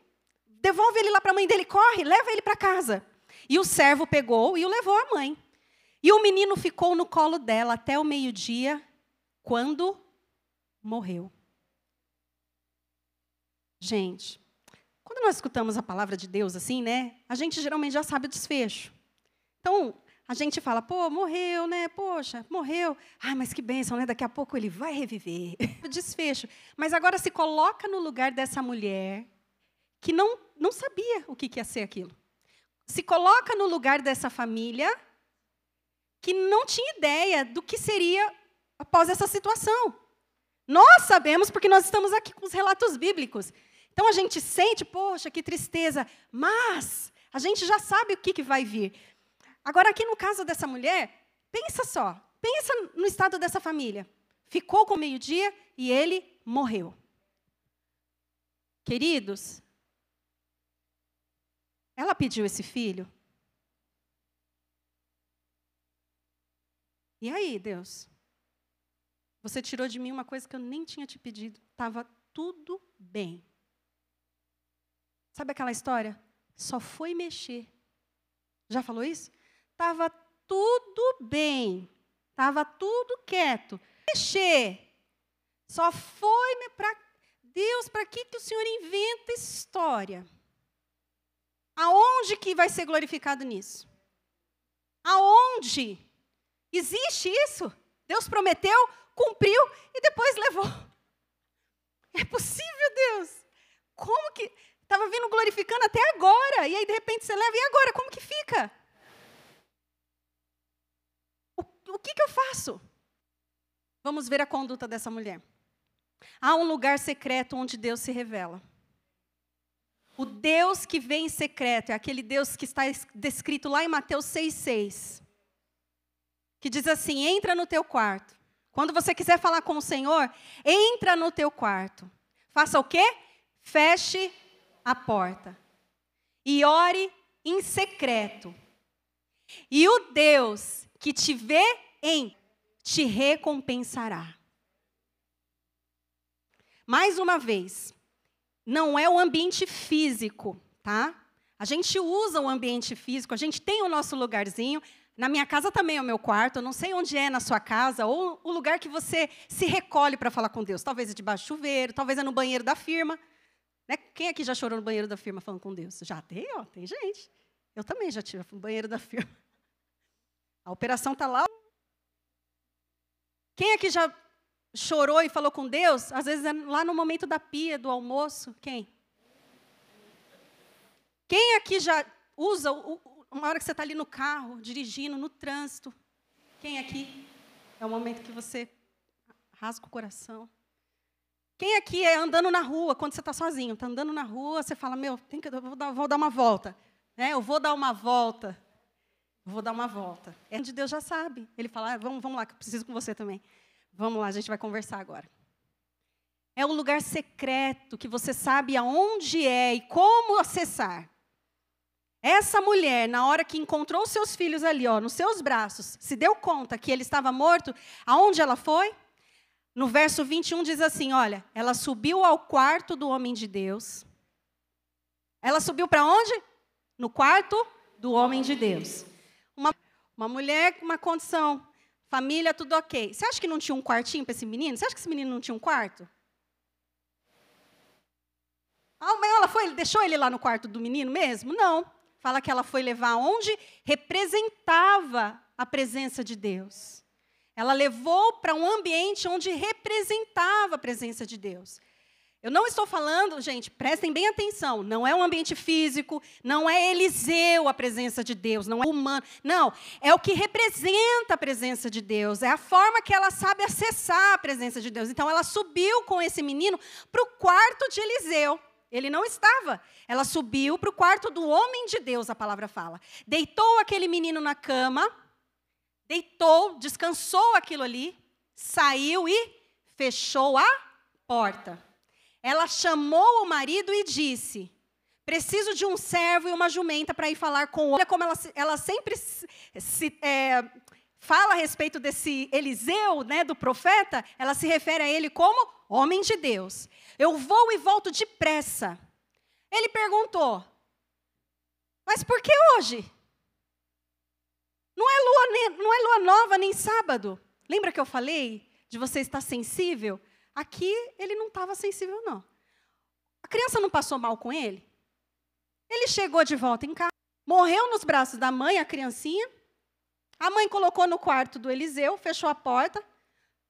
Devolve ele lá para a mãe dele. Corre, leva ele para casa. E o servo pegou e o levou à mãe. E o menino ficou no colo dela até o meio-dia, quando morreu. Gente, quando nós escutamos a palavra de Deus assim, né? A gente geralmente já sabe o desfecho. Então, a gente fala, pô, morreu, né? Poxa, morreu. Ah, mas que bênção, né? Daqui a pouco ele vai reviver. <laughs> Desfecho. Mas agora se coloca no lugar dessa mulher que não, não sabia o que ia ser aquilo. Se coloca no lugar dessa família que não tinha ideia do que seria após essa situação. Nós sabemos porque nós estamos aqui com os relatos bíblicos. Então a gente sente, poxa, que tristeza, mas a gente já sabe o que, que vai vir. Agora, aqui no caso dessa mulher, pensa só, pensa no estado dessa família. Ficou com meio-dia e ele morreu. Queridos, ela pediu esse filho. E aí, Deus? Você tirou de mim uma coisa que eu nem tinha te pedido. Estava tudo bem. Sabe aquela história? Só foi mexer. Já falou isso? Estava tudo bem, estava tudo quieto. Mexer. Só foi para Deus, para que, que o Senhor inventa história? Aonde que vai ser glorificado nisso? Aonde? Existe isso? Deus prometeu, cumpriu e depois levou. É possível, Deus? Como que. Estava vindo glorificando até agora, e aí de repente você leva, e agora? Como que fica? o que, que eu faço? Vamos ver a conduta dessa mulher. Há um lugar secreto onde Deus se revela. O Deus que vem em secreto é aquele Deus que está descrito lá em Mateus 6,6. Que diz assim: entra no teu quarto. Quando você quiser falar com o Senhor, entra no teu quarto. Faça o quê? Feche a porta. E ore em secreto. E o Deus que te vê em te recompensará. Mais uma vez, não é o ambiente físico, tá? A gente usa o ambiente físico, a gente tem o nosso lugarzinho. Na minha casa também é o meu quarto, eu não sei onde é na sua casa, ou o lugar que você se recolhe para falar com Deus. Talvez é debaixo do chuveiro, talvez é no banheiro da firma. Né? Quem aqui já chorou no banheiro da firma falando com Deus? Já tem, ó, tem gente. Eu também já tive no banheiro da firma. <laughs> A operação está lá. Quem aqui já chorou e falou com Deus? Às vezes é lá no momento da pia, do almoço. Quem? Quem aqui já usa o, uma hora que você está ali no carro, dirigindo, no trânsito? Quem aqui? É o momento que você rasga o coração. Quem aqui é andando na rua, quando você está sozinho, está andando na rua, você fala, meu, tem que, vou dar, vou dar uma volta. Né? Eu vou dar uma volta. Vou dar uma volta. É onde Deus já sabe. Ele fala, ah, vamos, vamos lá, que eu preciso com você também. Vamos lá, a gente vai conversar agora. É um lugar secreto que você sabe aonde é e como acessar. Essa mulher, na hora que encontrou seus filhos ali, ó, nos seus braços, se deu conta que ele estava morto, aonde ela foi? No verso 21 diz assim: olha, ela subiu ao quarto do homem de Deus. Ela subiu para onde? No quarto do homem de Deus. Uma, uma mulher com uma condição, família, tudo ok. Você acha que não tinha um quartinho para esse menino? Você acha que esse menino não tinha um quarto? Ah, ela foi, deixou ele lá no quarto do menino mesmo? Não. Fala que ela foi levar onde representava a presença de Deus. Ela levou para um ambiente onde representava a presença de Deus. Eu não estou falando, gente, prestem bem atenção, não é um ambiente físico, não é Eliseu a presença de Deus, não é humano. Não, é o que representa a presença de Deus, é a forma que ela sabe acessar a presença de Deus. Então ela subiu com esse menino para o quarto de Eliseu. Ele não estava. Ela subiu para o quarto do homem de Deus, a palavra fala. Deitou aquele menino na cama, deitou, descansou aquilo ali, saiu e fechou a porta. Ela chamou o marido e disse: Preciso de um servo e uma jumenta para ir falar com o Olha como ela, ela sempre se, é, fala a respeito desse Eliseu, né, do profeta, ela se refere a ele como homem de Deus. Eu vou e volto depressa. Ele perguntou: Mas por que hoje? Não é lua, não é lua nova nem sábado. Lembra que eu falei de você estar sensível? Aqui ele não estava sensível, não. A criança não passou mal com ele? Ele chegou de volta em casa, morreu nos braços da mãe, a criancinha. A mãe colocou no quarto do Eliseu, fechou a porta,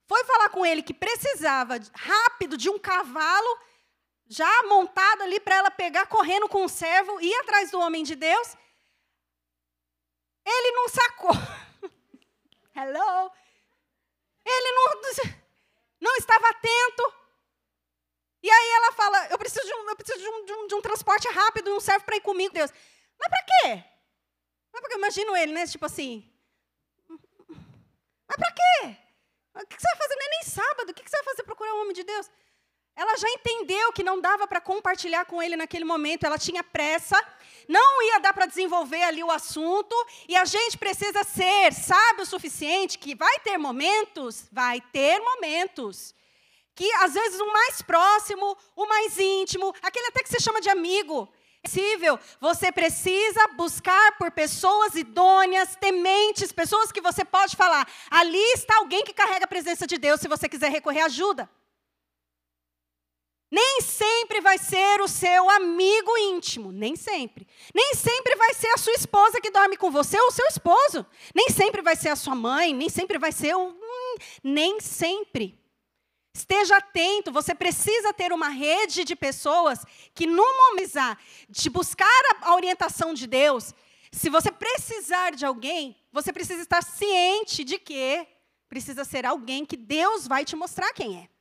foi falar com ele que precisava rápido de um cavalo já montado ali para ela pegar correndo com o servo, ir atrás do homem de Deus. Ele não sacou. <laughs> Hello. Ele não não estava atento. E aí ela fala: Eu preciso de um, eu preciso de um, de um, de um transporte rápido, não serve para ir comigo, Deus. Mas para quê? Mas porque imagino ele, né? Tipo assim. Mas para quê? O que você vai fazer? Não é nem sábado. O que você vai fazer procurar o homem de Deus? Ela já entendeu que não dava para compartilhar com ele naquele momento, ela tinha pressa, não ia dar para desenvolver ali o assunto, e a gente precisa ser sábio o suficiente que vai ter momentos, vai ter momentos, que às vezes o mais próximo, o mais íntimo, aquele até que você chama de amigo, é possível, você precisa buscar por pessoas idôneas, tementes, pessoas que você pode falar, ali está alguém que carrega a presença de Deus se você quiser recorrer à ajuda. Nem sempre vai ser o seu amigo íntimo, nem sempre. Nem sempre vai ser a sua esposa que dorme com você ou o seu esposo. Nem sempre vai ser a sua mãe, nem sempre vai ser o. Hum, nem sempre. Esteja atento, você precisa ter uma rede de pessoas que, no momento de buscar a orientação de Deus, se você precisar de alguém, você precisa estar ciente de que precisa ser alguém que Deus vai te mostrar quem é.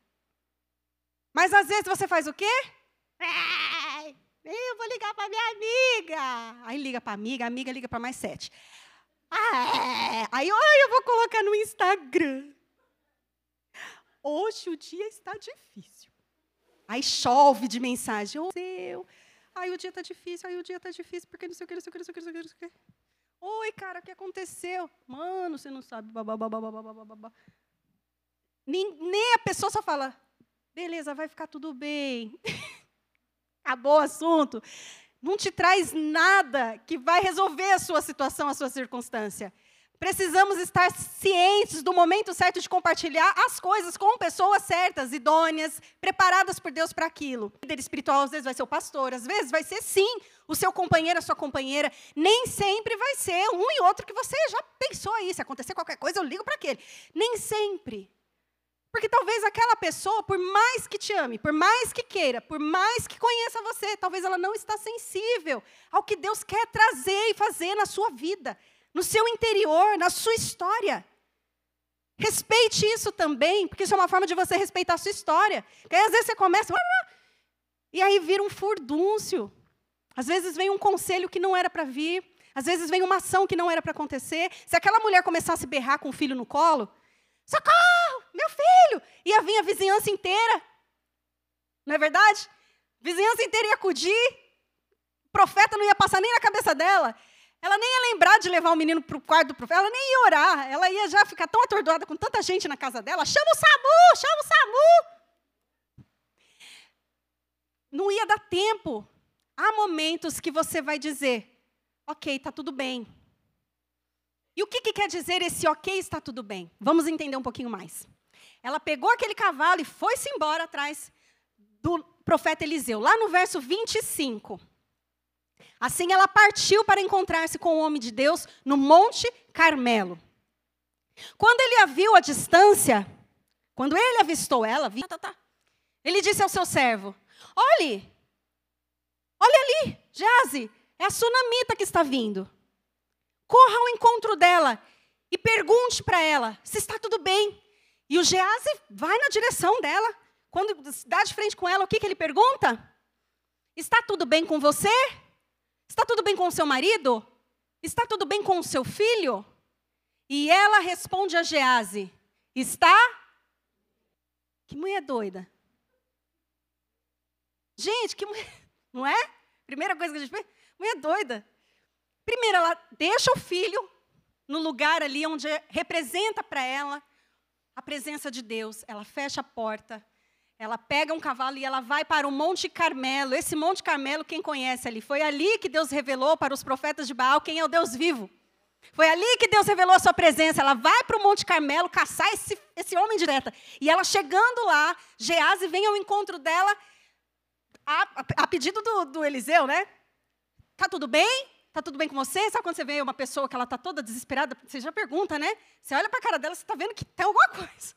Mas às vezes você faz o quê? Eu vou ligar para minha amiga. Aí liga para amiga, a amiga liga para mais sete. Ah, aí oh, eu vou colocar no Instagram. Hoje o dia está difícil. Aí chove de mensagem. Oh, seu. Aí o dia está difícil, aí o dia está difícil, porque não sei o que, não sei o que, não sei o que, não sei o que, não sei o que. Oi, cara, o que aconteceu? Mano, você não sabe. Nem, nem a pessoa só fala, beleza, vai ficar tudo bem. <laughs> Acabou o assunto. Não te traz nada que vai resolver a sua situação, a sua circunstância. Precisamos estar cientes do momento certo de compartilhar as coisas com pessoas certas, idôneas, preparadas por Deus para aquilo. O líder espiritual às vezes vai ser o pastor, às vezes vai ser sim o seu companheiro, a sua companheira. Nem sempre vai ser um e outro que você já pensou aí. Se acontecer qualquer coisa, eu ligo para aquele. Nem sempre. Porque talvez aquela pessoa, por mais que te ame, por mais que queira, por mais que conheça você, talvez ela não está sensível ao que Deus quer trazer e fazer na sua vida, no seu interior, na sua história. Respeite isso também, porque isso é uma forma de você respeitar a sua história. Porque aí, às vezes você começa e aí vira um furdúncio. Às vezes vem um conselho que não era para vir, às vezes vem uma ação que não era para acontecer. Se aquela mulher começasse a berrar com o filho no colo, Socorro, meu filho! Ia vir a vizinhança inteira. Não é verdade? A vizinhança inteira ia acudir. O profeta não ia passar nem na cabeça dela. Ela nem ia lembrar de levar o menino para o quarto do profeta. Ela nem ia orar. Ela ia já ficar tão atordoada com tanta gente na casa dela. Chama o SAMU! Chama o SAMU! Não ia dar tempo. Há momentos que você vai dizer: Ok, está tudo bem. E o que, que quer dizer esse ok, está tudo bem? Vamos entender um pouquinho mais. Ela pegou aquele cavalo e foi-se embora atrás do profeta Eliseu, lá no verso 25. Assim ela partiu para encontrar-se com o homem de Deus no Monte Carmelo. Quando ele a viu à distância, quando ele avistou ela, tá, tá, tá, Ele disse ao seu servo: Olhe, olha ali, Jaze, é a sunamita que está vindo. Corra ao encontro dela e pergunte para ela se está tudo bem. E o Gease vai na direção dela. Quando dá de frente com ela, o que, que ele pergunta? Está tudo bem com você? Está tudo bem com o seu marido? Está tudo bem com o seu filho? E ela responde a Gease: Está? Que mulher doida. Gente, que mulher. <laughs> Não é? Primeira coisa que a gente fez. Mulher doida. Primeiro, ela deixa o filho no lugar ali onde representa para ela a presença de Deus. Ela fecha a porta, ela pega um cavalo e ela vai para o Monte Carmelo. Esse Monte Carmelo, quem conhece ali? Foi ali que Deus revelou para os profetas de Baal quem é o Deus vivo. Foi ali que Deus revelou a sua presença. Ela vai para o Monte Carmelo caçar esse, esse homem direta. E ela chegando lá, Gease vem ao encontro dela, a, a, a pedido do, do Eliseu, né? Tá tudo bem? Tá tudo bem com você? Sabe quando você vê uma pessoa que ela tá toda desesperada? Você já pergunta, né? Você olha para a cara dela, você está vendo que tem alguma coisa.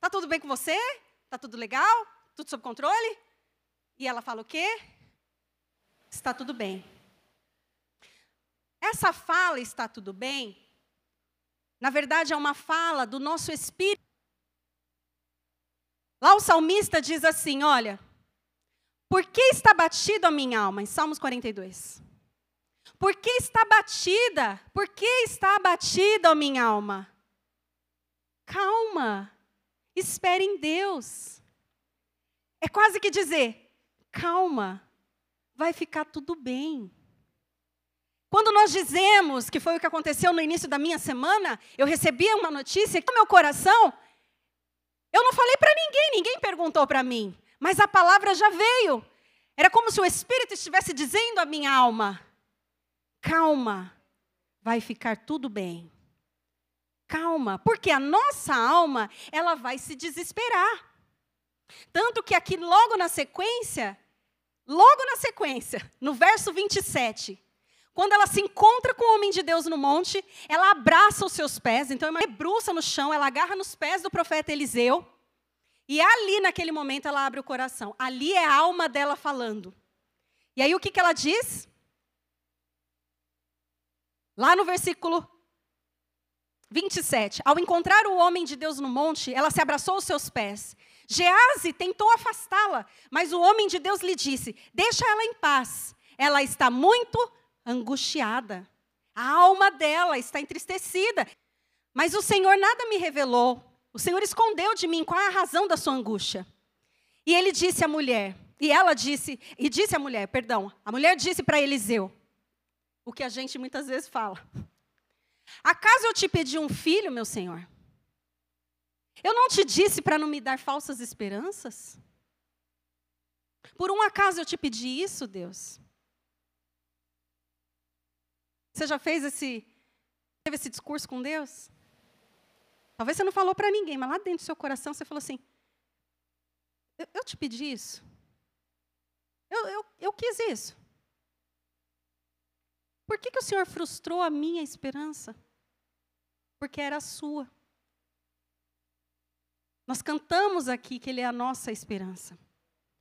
Tá tudo bem com você? Tá tudo legal? Tudo sob controle? E ela fala o quê? Está tudo bem. Essa fala está tudo bem, na verdade é uma fala do nosso espírito. Lá o salmista diz assim: Olha, por que está batido a minha alma? Em Salmos 42. Por que está batida? Por que está abatida a minha alma? Calma. Espere em Deus. É quase que dizer: calma, vai ficar tudo bem. Quando nós dizemos, que foi o que aconteceu no início da minha semana, eu recebi uma notícia que no meu coração, eu não falei para ninguém, ninguém perguntou para mim, mas a palavra já veio. Era como se o Espírito estivesse dizendo à minha alma: calma, vai ficar tudo bem calma, porque a nossa alma, ela vai se desesperar. Tanto que aqui logo na sequência, logo na sequência, no verso 27, quando ela se encontra com o homem de Deus no monte, ela abraça os seus pés, então ela debruça no chão, ela agarra nos pés do profeta Eliseu, e ali naquele momento ela abre o coração. Ali é a alma dela falando. E aí o que, que ela diz? Lá no versículo 27. Ao encontrar o homem de Deus no monte, ela se abraçou aos seus pés. Gease tentou afastá-la, mas o homem de Deus lhe disse: Deixa ela em paz. Ela está muito angustiada. A alma dela está entristecida. Mas o Senhor nada me revelou. O Senhor escondeu de mim qual é a razão da sua angústia. E ele disse à mulher, e ela disse, e disse à mulher, perdão, a mulher disse para Eliseu, o que a gente muitas vezes fala. Acaso eu te pedi um filho, meu Senhor? Eu não te disse para não me dar falsas esperanças? Por um acaso eu te pedi isso, Deus? Você já fez esse teve esse discurso com Deus? Talvez você não falou para ninguém, mas lá dentro do seu coração você falou assim: Eu, eu te pedi isso. Eu, eu, eu quis isso. Por que, que o Senhor frustrou a minha esperança? Porque era a sua. Nós cantamos aqui que Ele é a nossa esperança.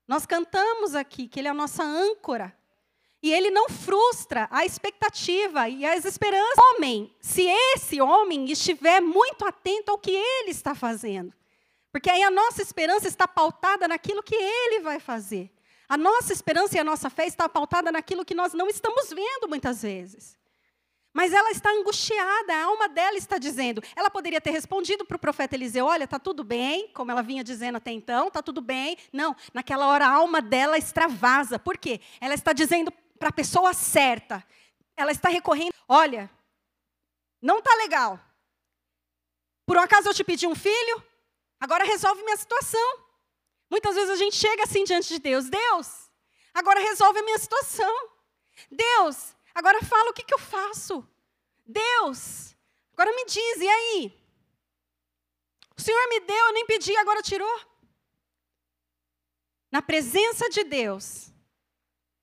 Nós cantamos aqui que Ele é a nossa âncora. E Ele não frustra a expectativa e as esperanças. Homem, se esse homem estiver muito atento ao que Ele está fazendo. Porque aí a nossa esperança está pautada naquilo que Ele vai fazer. A nossa esperança e a nossa fé está pautada naquilo que nós não estamos vendo muitas vezes. Mas ela está angustiada, a alma dela está dizendo. Ela poderia ter respondido para o profeta Eliseu: Olha, está tudo bem, como ela vinha dizendo até então, está tudo bem. Não, naquela hora a alma dela extravasa. Por quê? Ela está dizendo para a pessoa certa. Ela está recorrendo: Olha, não está legal. Por um acaso eu te pedi um filho? Agora resolve minha situação. Muitas vezes a gente chega assim diante de Deus: Deus, agora resolve a minha situação. Deus, agora fala o que, que eu faço. Deus, agora me diz, e aí? O Senhor me deu, eu nem pedi, agora tirou. Na presença de Deus,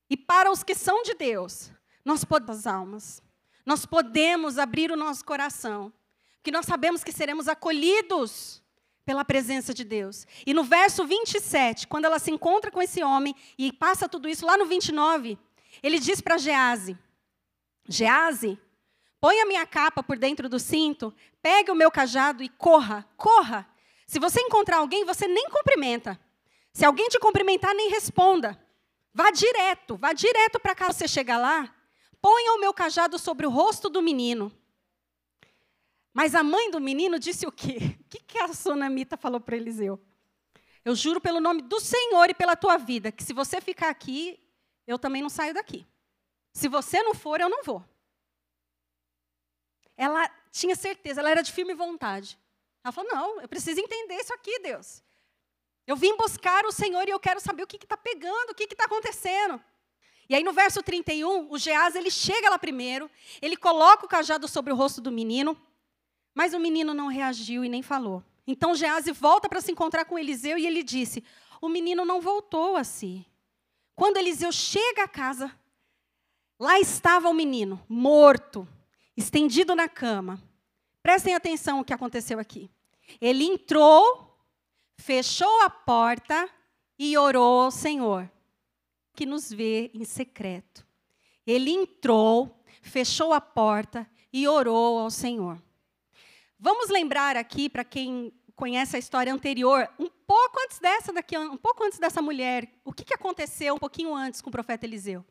e para os que são de Deus, nós podemos almas. Nós podemos abrir o nosso coração, porque nós sabemos que seremos acolhidos pela presença de Deus. E no verso 27, quando ela se encontra com esse homem e passa tudo isso, lá no 29, ele diz para Gease: Gease, põe a minha capa por dentro do cinto, pegue o meu cajado e corra, corra. Se você encontrar alguém, você nem cumprimenta. Se alguém te cumprimentar, nem responda. Vá direto, vá direto para cá. Você chegar lá, ponha o meu cajado sobre o rosto do menino. Mas a mãe do menino disse o quê? O que, a sunamita falou para Eliseu? Eu juro pelo nome do Senhor e pela tua vida, que se você ficar aqui, eu também não saio daqui. Se você não for, eu não vou. Ela tinha certeza, ela era de firme vontade. Ela falou: Não, eu preciso entender isso aqui, Deus. Eu vim buscar o Senhor e eu quero saber o que está pegando, o que está acontecendo. E aí no verso 31, o Geás ele chega lá primeiro, ele coloca o cajado sobre o rosto do menino, mas o menino não reagiu e nem falou. Então Gease volta para se encontrar com Eliseu e ele disse: O menino não voltou a si. Quando Eliseu chega à casa, lá estava o menino, morto, estendido na cama. Prestem atenção o que aconteceu aqui. Ele entrou, fechou a porta e orou ao Senhor, que nos vê em secreto. Ele entrou, fechou a porta e orou ao Senhor. Vamos lembrar aqui, para quem conhece a história anterior, um pouco antes dessa daqui, um pouco antes dessa mulher, o que, que aconteceu um pouquinho antes com o profeta Eliseu?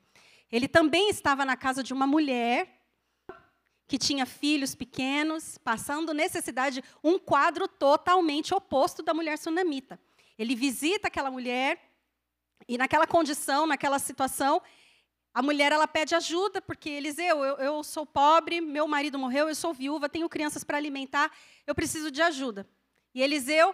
Ele também estava na casa de uma mulher que tinha filhos pequenos, passando necessidade, um quadro totalmente oposto da mulher sunamita. Ele visita aquela mulher e naquela condição, naquela situação, a mulher ela pede ajuda, porque Eliseu, eu, eu sou pobre, meu marido morreu, eu sou viúva, tenho crianças para alimentar, eu preciso de ajuda. E Eliseu,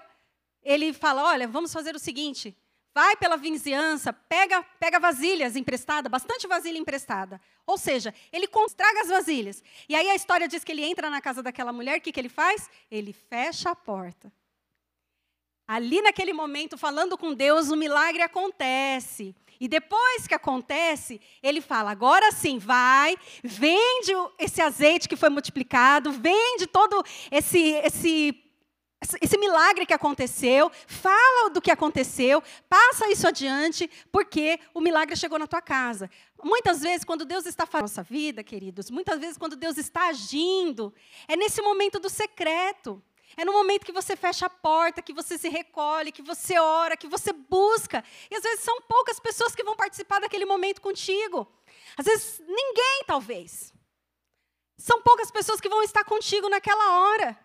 ele fala: Olha, vamos fazer o seguinte: vai pela vizinhança, pega, pega vasilhas emprestadas, bastante vasilha emprestada. Ou seja, ele traga as vasilhas. E aí a história diz que ele entra na casa daquela mulher, o que, que ele faz? Ele fecha a porta. Ali naquele momento, falando com Deus, o milagre acontece. E depois que acontece, ele fala: agora sim, vai, vende esse azeite que foi multiplicado, vende todo esse, esse, esse milagre que aconteceu, fala do que aconteceu, passa isso adiante, porque o milagre chegou na tua casa. Muitas vezes, quando Deus está fazendo nossa vida, queridos, muitas vezes, quando Deus está agindo, é nesse momento do secreto. É no momento que você fecha a porta, que você se recolhe, que você ora, que você busca. E às vezes são poucas pessoas que vão participar daquele momento contigo. Às vezes ninguém, talvez. São poucas pessoas que vão estar contigo naquela hora.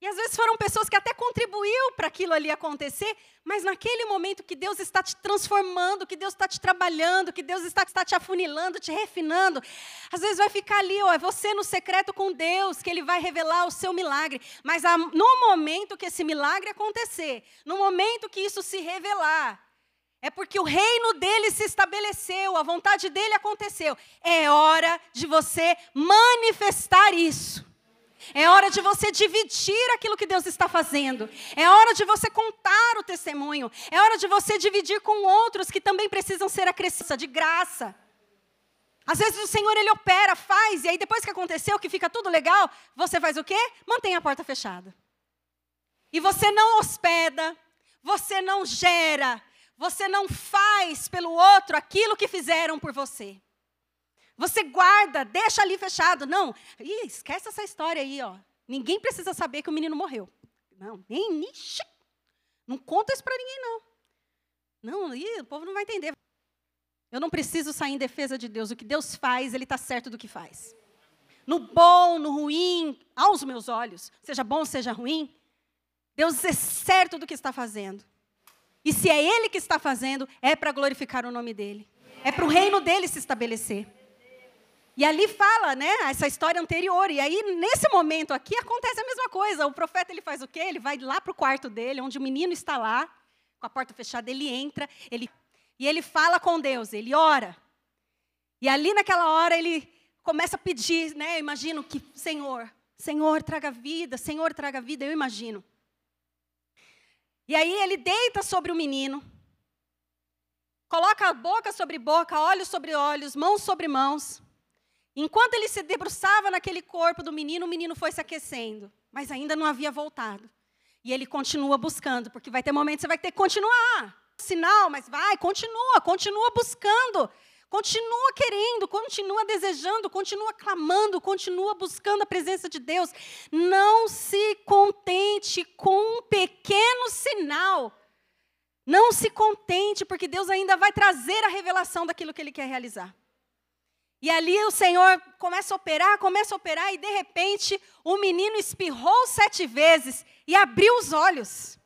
E às vezes foram pessoas que até contribuiu para aquilo ali acontecer, mas naquele momento que Deus está te transformando, que Deus está te trabalhando, que Deus está, está te afunilando, te refinando, às vezes vai ficar ali, ó, é você no secreto com Deus, que Ele vai revelar o seu milagre. Mas no momento que esse milagre acontecer, no momento que isso se revelar, é porque o reino dele se estabeleceu, a vontade dele aconteceu. É hora de você manifestar isso. É hora de você dividir aquilo que Deus está fazendo. É hora de você contar o testemunho. É hora de você dividir com outros que também precisam ser acrescidos de graça. Às vezes o Senhor ele opera, faz, e aí depois que aconteceu, que fica tudo legal, você faz o quê? Mantém a porta fechada. E você não hospeda, você não gera, você não faz pelo outro aquilo que fizeram por você. Você guarda, deixa ali fechado. Não, Ih, esquece essa história aí, ó. Ninguém precisa saber que o menino morreu. Não, nem, nem não conta isso para ninguém, não. Não, ih, o povo não vai entender. Eu não preciso sair em defesa de Deus. O que Deus faz, Ele está certo do que faz. No bom, no ruim, aos meus olhos, seja bom, seja ruim, Deus é certo do que está fazendo. E se é Ele que está fazendo, é para glorificar o nome dEle. É para o reino dEle se estabelecer. E ali fala, né, essa história anterior. E aí, nesse momento aqui, acontece a mesma coisa. O profeta, ele faz o quê? Ele vai lá para o quarto dele, onde o menino está lá, com a porta fechada, ele entra, ele, e ele fala com Deus, ele ora. E ali, naquela hora, ele começa a pedir, né, eu imagino que, Senhor, Senhor, traga vida, Senhor, traga vida, eu imagino. E aí, ele deita sobre o menino, coloca a boca sobre boca, olhos sobre olhos, mãos sobre mãos, Enquanto ele se debruçava naquele corpo do menino, o menino foi se aquecendo, mas ainda não havia voltado. E ele continua buscando, porque vai ter momentos que você vai ter que continuar. Sinal, mas vai, continua, continua buscando. Continua querendo, continua desejando, continua clamando, continua buscando a presença de Deus. Não se contente com um pequeno sinal. Não se contente, porque Deus ainda vai trazer a revelação daquilo que Ele quer realizar. E ali o Senhor começa a operar, começa a operar, e de repente o menino espirrou sete vezes e abriu os olhos.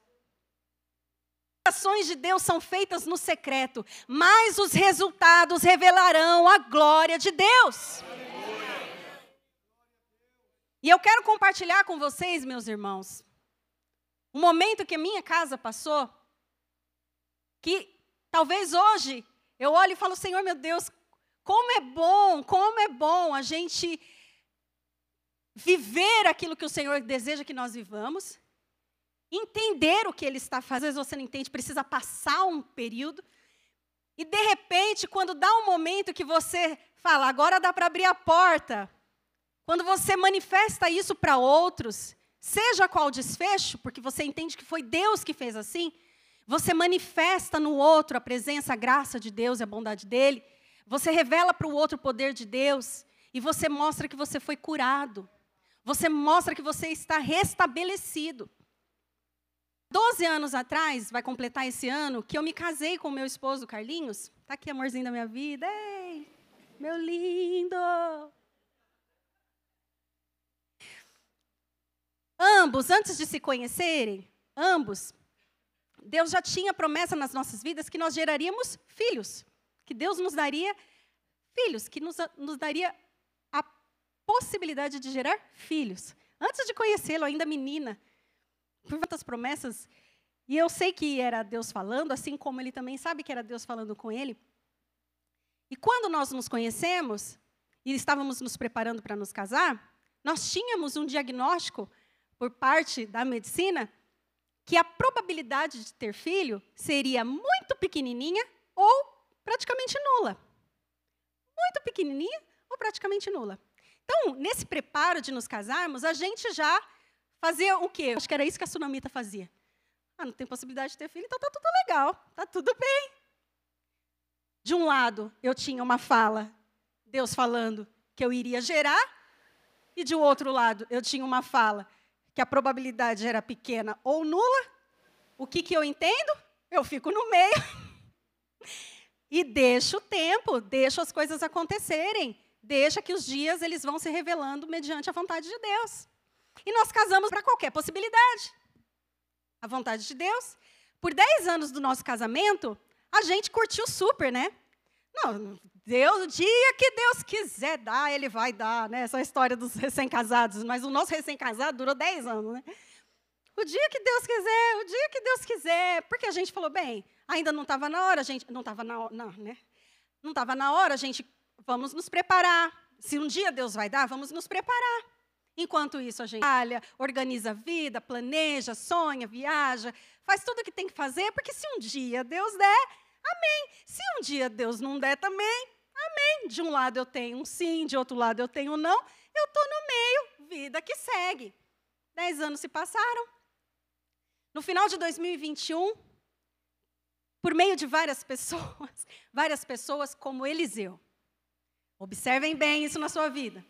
As ações de Deus são feitas no secreto, mas os resultados revelarão a glória de Deus. E eu quero compartilhar com vocês, meus irmãos, um momento que a minha casa passou, que talvez hoje eu olho e falo, Senhor meu Deus, como é bom, como é bom a gente viver aquilo que o Senhor deseja que nós vivamos, entender o que Ele está fazendo. Às vezes você não entende, precisa passar um período. E de repente, quando dá um momento que você fala, agora dá para abrir a porta, quando você manifesta isso para outros, seja qual desfecho, porque você entende que foi Deus que fez assim, você manifesta no outro a presença, a graça de Deus e a bondade dele. Você revela para o outro o poder de Deus e você mostra que você foi curado. Você mostra que você está restabelecido. Doze anos atrás, vai completar esse ano, que eu me casei com meu esposo Carlinhos. Tá aqui, amorzinho da minha vida. Ei, meu lindo! Ambos, antes de se conhecerem, ambos, Deus já tinha promessa nas nossas vidas que nós geraríamos filhos que Deus nos daria filhos, que nos, nos daria a possibilidade de gerar filhos. Antes de conhecê-lo, ainda menina, por muitas promessas, e eu sei que era Deus falando, assim como ele também sabe que era Deus falando com ele. E quando nós nos conhecemos e estávamos nos preparando para nos casar, nós tínhamos um diagnóstico por parte da medicina que a probabilidade de ter filho seria muito pequenininha ou praticamente nula. Muito pequenininha ou praticamente nula. Então, nesse preparo de nos casarmos, a gente já fazia o quê? Acho que era isso que a Sunamita fazia. Ah, não tem possibilidade de ter filho, então tá tudo legal, tá tudo bem. De um lado, eu tinha uma fala, Deus falando que eu iria gerar, e de outro lado, eu tinha uma fala que a probabilidade era pequena ou nula. O que, que eu entendo? Eu fico no meio. <laughs> E deixa o tempo, deixa as coisas acontecerem. Deixa que os dias eles vão se revelando mediante a vontade de Deus. E nós casamos para qualquer possibilidade. A vontade de Deus. Por 10 anos do nosso casamento, a gente curtiu super, né? Não, Deus, o dia que Deus quiser dar, Ele vai dar, né? Essa é história dos recém-casados. Mas o nosso recém-casado durou 10 anos, né? O dia que Deus quiser, o dia que Deus quiser. Porque a gente falou, bem, ainda não estava na hora, gente. Não estava na hora, não, né? Não estava na hora, gente. Vamos nos preparar. Se um dia Deus vai dar, vamos nos preparar. Enquanto isso, a gente trabalha, organiza a vida, planeja, sonha, viaja, faz tudo o que tem que fazer, porque se um dia Deus der, amém. Se um dia Deus não der também, amém. De um lado eu tenho um sim, de outro lado eu tenho um não, eu estou no meio, vida que segue. Dez anos se passaram, no final de 2021, por meio de várias pessoas, <laughs> várias pessoas como Eliseu. Observem bem isso na sua vida.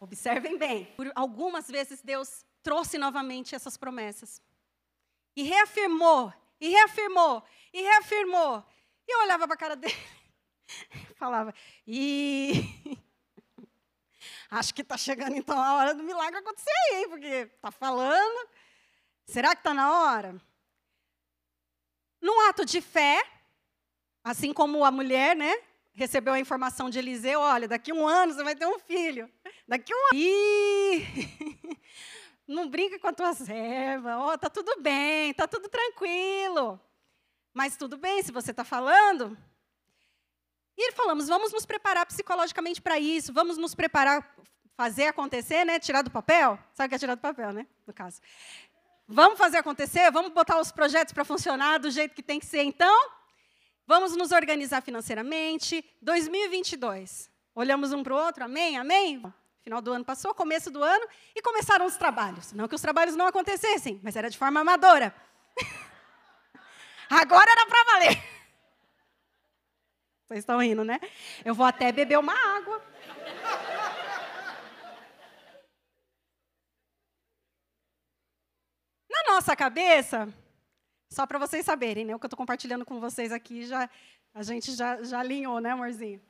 Observem bem. Por algumas vezes Deus trouxe novamente essas promessas. E reafirmou, e reafirmou, e reafirmou. E eu olhava para a cara dele <laughs> falava, e <laughs> acho que está chegando então a hora do milagre acontecer aí, porque está falando, Será que está na hora? Num ato de fé, assim como a mulher, né? Recebeu a informação de Eliseu, olha, daqui um ano você vai ter um filho. Daqui um ano. Ih, <laughs> não brinca com a tua serva. Ó, oh, tá tudo bem, tá tudo tranquilo. Mas tudo bem, se você está falando. E falamos, vamos nos preparar psicologicamente para isso, vamos nos preparar, fazer acontecer, né? Tirar do papel. Sabe o que é tirar do papel, né? No caso. Vamos fazer acontecer? Vamos botar os projetos para funcionar do jeito que tem que ser, então? Vamos nos organizar financeiramente. 2022. Olhamos um para o outro, amém? Amém? Final do ano passou, começo do ano, e começaram os trabalhos. Não que os trabalhos não acontecessem, mas era de forma amadora. <laughs> Agora era para valer. Vocês estão rindo, né? Eu vou até beber uma água. Na nossa cabeça, só para vocês saberem, né? O que eu estou compartilhando com vocês aqui, já, a gente já, já alinhou, né, amorzinho?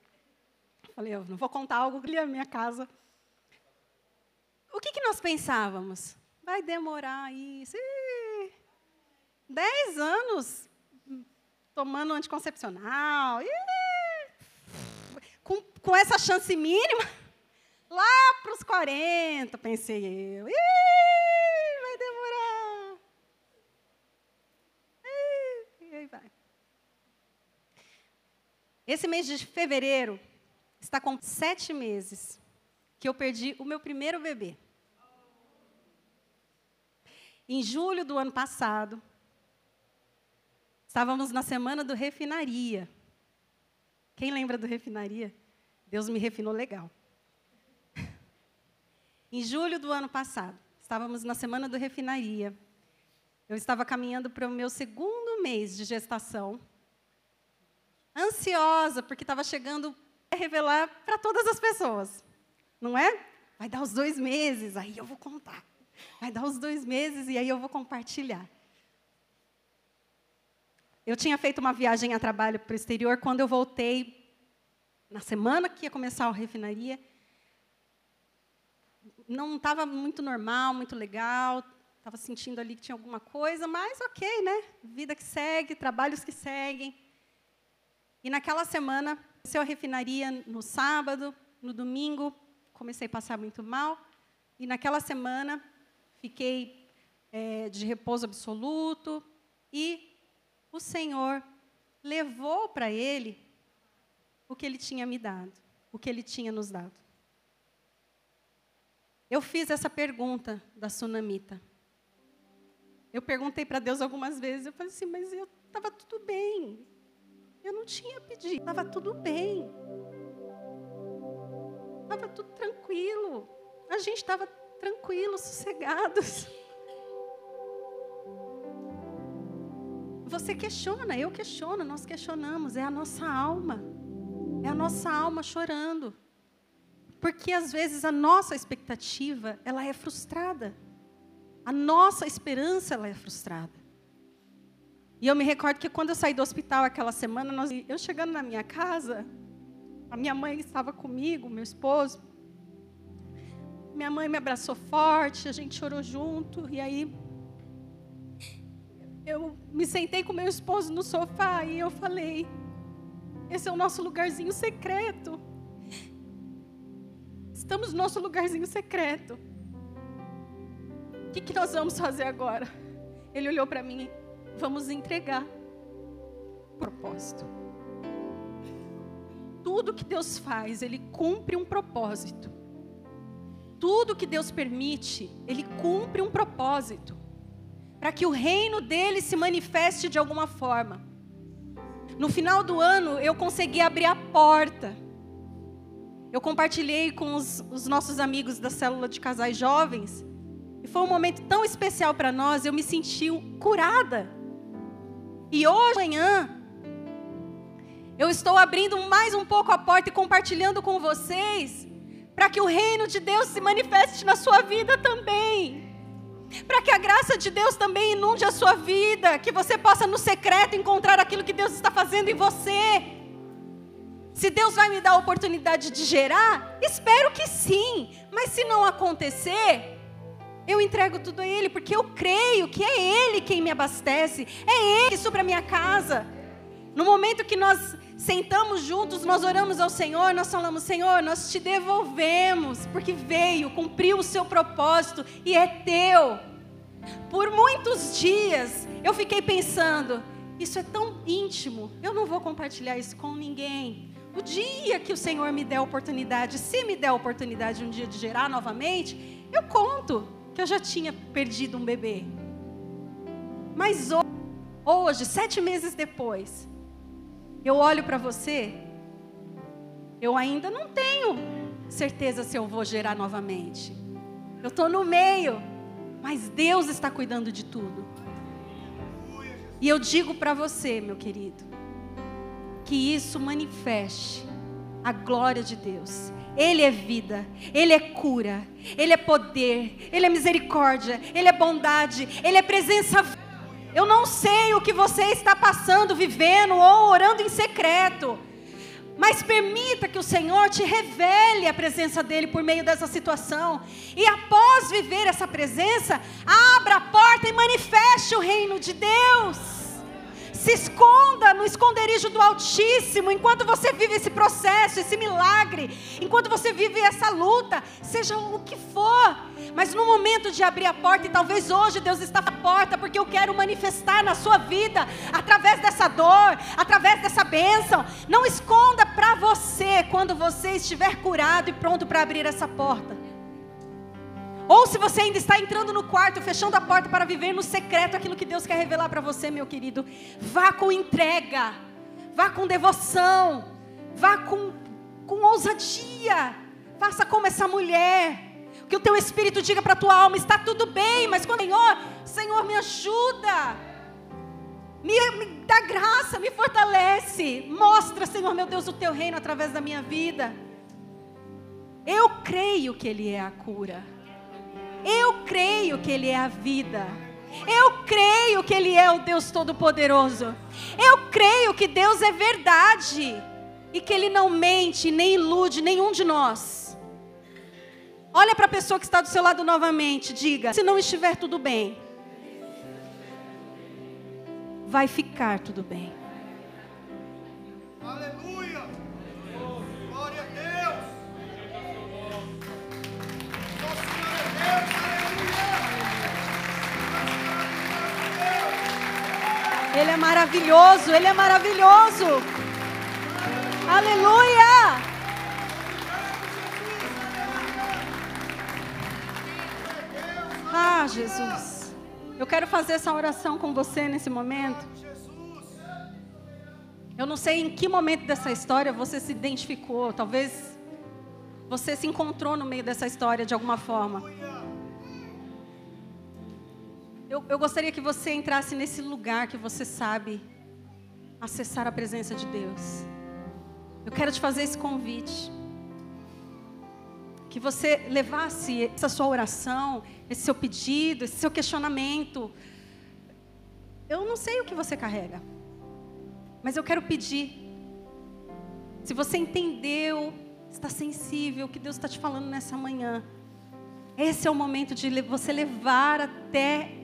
Falei, eu não vou contar algo que a minha casa. O que, que nós pensávamos? Vai demorar isso. Ih, dez anos tomando anticoncepcional. Ih, com, com essa chance mínima, lá para os 40, pensei eu. Ih, vai demorar. Ih, e aí vai. Esse mês de fevereiro está com sete meses que eu perdi o meu primeiro bebê. Em julho do ano passado, estávamos na semana do refinaria. Quem lembra do refinaria? Deus me refinou legal. <laughs> Em julho do ano passado, estávamos na semana do refinaria. Eu estava caminhando para o meu segundo mês de gestação, ansiosa, porque estava chegando a revelar para todas as pessoas, não é? Vai dar os dois meses, aí eu vou contar. Vai dar os dois meses e aí eu vou compartilhar. Eu tinha feito uma viagem a trabalho para o exterior. Quando eu voltei, na semana que ia começar a refinaria, não estava muito normal, muito legal. Estava sentindo ali que tinha alguma coisa, mas ok, né? Vida que segue, trabalhos que seguem. E naquela semana, comecei a refinaria no sábado, no domingo, comecei a passar muito mal. E naquela semana, fiquei é, de repouso absoluto e o Senhor levou para ele o que ele tinha me dado, o que ele tinha nos dado. Eu fiz essa pergunta da sunamita. Eu perguntei para Deus algumas vezes, eu falei assim, mas eu estava tudo bem. Eu não tinha pedido, estava tudo bem. Estava tudo tranquilo. A gente estava tranquilo, sossegados. Você questiona, eu questiono, nós questionamos, é a nossa alma. É a nossa alma chorando. Porque às vezes a nossa expectativa, ela é frustrada. A nossa esperança, ela é frustrada. E eu me recordo que quando eu saí do hospital aquela semana, nós, eu chegando na minha casa, a minha mãe estava comigo, meu esposo. Minha mãe me abraçou forte, a gente chorou junto, e aí eu me sentei com meu esposo no sofá e eu falei: esse é o nosso lugarzinho secreto. Estamos no nosso lugarzinho secreto. O que, que nós vamos fazer agora? Ele olhou para mim: vamos entregar propósito. Tudo que Deus faz, Ele cumpre um propósito. Tudo que Deus permite, Ele cumpre um propósito para que o reino dele se manifeste de alguma forma. No final do ano, eu consegui abrir a porta. Eu compartilhei com os, os nossos amigos da célula de casais jovens. E foi um momento tão especial para nós, eu me senti curada. E hoje, amanhã, eu estou abrindo mais um pouco a porta e compartilhando com vocês, para que o reino de Deus se manifeste na sua vida também para que a graça de Deus também inunde a sua vida, que você possa no secreto encontrar aquilo que Deus está fazendo em você. Se Deus vai me dar a oportunidade de gerar, espero que sim, mas se não acontecer, eu entrego tudo a Ele, porque eu creio que é Ele quem me abastece, é Ele supra a minha casa. No momento que nós sentamos juntos, nós oramos ao Senhor, nós falamos: Senhor, nós te devolvemos, porque veio, cumpriu o seu propósito e é teu. Por muitos dias eu fiquei pensando: isso é tão íntimo, eu não vou compartilhar isso com ninguém. O dia que o Senhor me der a oportunidade, se me der a oportunidade um dia de gerar novamente, eu conto que eu já tinha perdido um bebê. Mas hoje, sete meses depois, eu olho para você, eu ainda não tenho certeza se eu vou gerar novamente. Eu estou no meio, mas Deus está cuidando de tudo. E eu digo para você, meu querido, que isso manifeste a glória de Deus. Ele é vida, Ele é cura, Ele é poder, Ele é misericórdia, Ele é bondade, Ele é presença. Eu não sei o que você está passando, vivendo ou orando em secreto. Mas permita que o Senhor te revele a presença dele por meio dessa situação. E após viver essa presença, abra a porta e manifeste o reino de Deus. Se esconda no esconderijo do Altíssimo enquanto você vive esse processo, esse milagre, enquanto você vive essa luta, seja o que for. Mas no momento de abrir a porta, e talvez hoje Deus está à porta, porque eu quero manifestar na sua vida, através dessa dor, através dessa bênção. Não esconda para você quando você estiver curado e pronto para abrir essa porta. Ou se você ainda está entrando no quarto, fechando a porta para viver no secreto aquilo que Deus quer revelar para você, meu querido, vá com entrega, vá com devoção, vá com, com ousadia, faça como essa mulher. Que o teu espírito diga para a tua alma: está tudo bem, mas quando Senhor, Senhor, me ajuda, me, me dá graça, me fortalece, mostra, Senhor meu Deus, o teu reino através da minha vida. Eu creio que Ele é a cura. Eu creio que Ele é a vida. Eu creio que Ele é o Deus Todo-Poderoso. Eu creio que Deus é verdade. E que Ele não mente, nem ilude nenhum de nós. Olha para a pessoa que está do seu lado novamente. Diga: se não estiver tudo bem, vai ficar tudo bem. Ele é maravilhoso, Ele é maravilhoso. Aleluia! Ah, Jesus. Eu quero fazer essa oração com você nesse momento. Eu não sei em que momento dessa história você se identificou. Talvez você se encontrou no meio dessa história de alguma forma. Eu, eu gostaria que você entrasse nesse lugar que você sabe acessar a presença de Deus. Eu quero te fazer esse convite. Que você levasse essa sua oração, esse seu pedido, esse seu questionamento. Eu não sei o que você carrega, mas eu quero pedir. Se você entendeu, está sensível o que Deus está te falando nessa manhã, esse é o momento de você levar até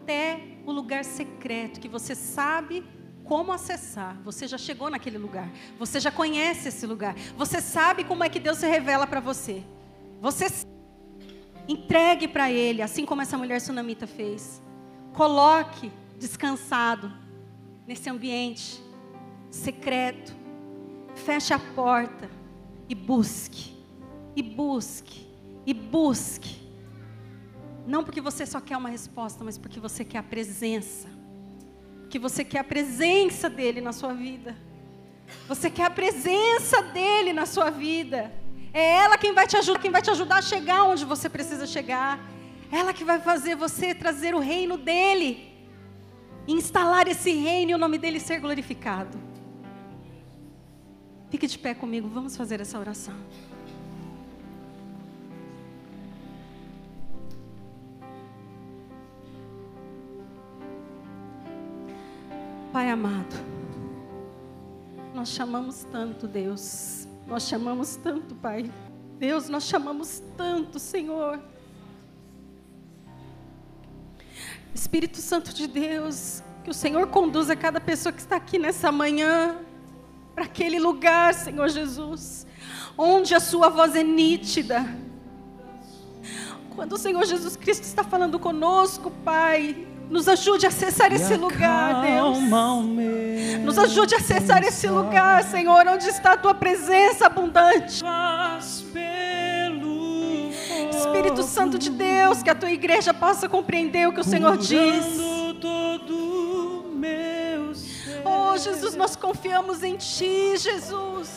até o lugar secreto que você sabe como acessar. Você já chegou naquele lugar. Você já conhece esse lugar. Você sabe como é que Deus se revela para você. Você entregue para Ele, assim como essa mulher sunamita fez. Coloque descansado nesse ambiente secreto. Feche a porta e busque. E busque. E busque não porque você só quer uma resposta, mas porque você quer a presença. Que você quer a presença dele na sua vida. Você quer a presença dele na sua vida. É ela quem vai te ajudar, quem vai te ajudar a chegar onde você precisa chegar. Ela que vai fazer você trazer o reino dele. Instalar esse reino e o nome dele ser glorificado. Fique de pé comigo, vamos fazer essa oração. Pai amado, nós chamamos tanto, Deus. Nós chamamos tanto, Pai. Deus, nós chamamos tanto, Senhor. Espírito Santo de Deus, que o Senhor conduza cada pessoa que está aqui nessa manhã para aquele lugar, Senhor Jesus, onde a Sua voz é nítida. Quando o Senhor Jesus Cristo está falando conosco, Pai, nos ajude a acessar esse lugar, Deus. Nos ajude a acessar esse lugar, Senhor, onde está a tua presença abundante. Espírito Santo de Deus, que a tua igreja possa compreender o que o Senhor diz. Oh, Jesus, nós confiamos em ti, Jesus.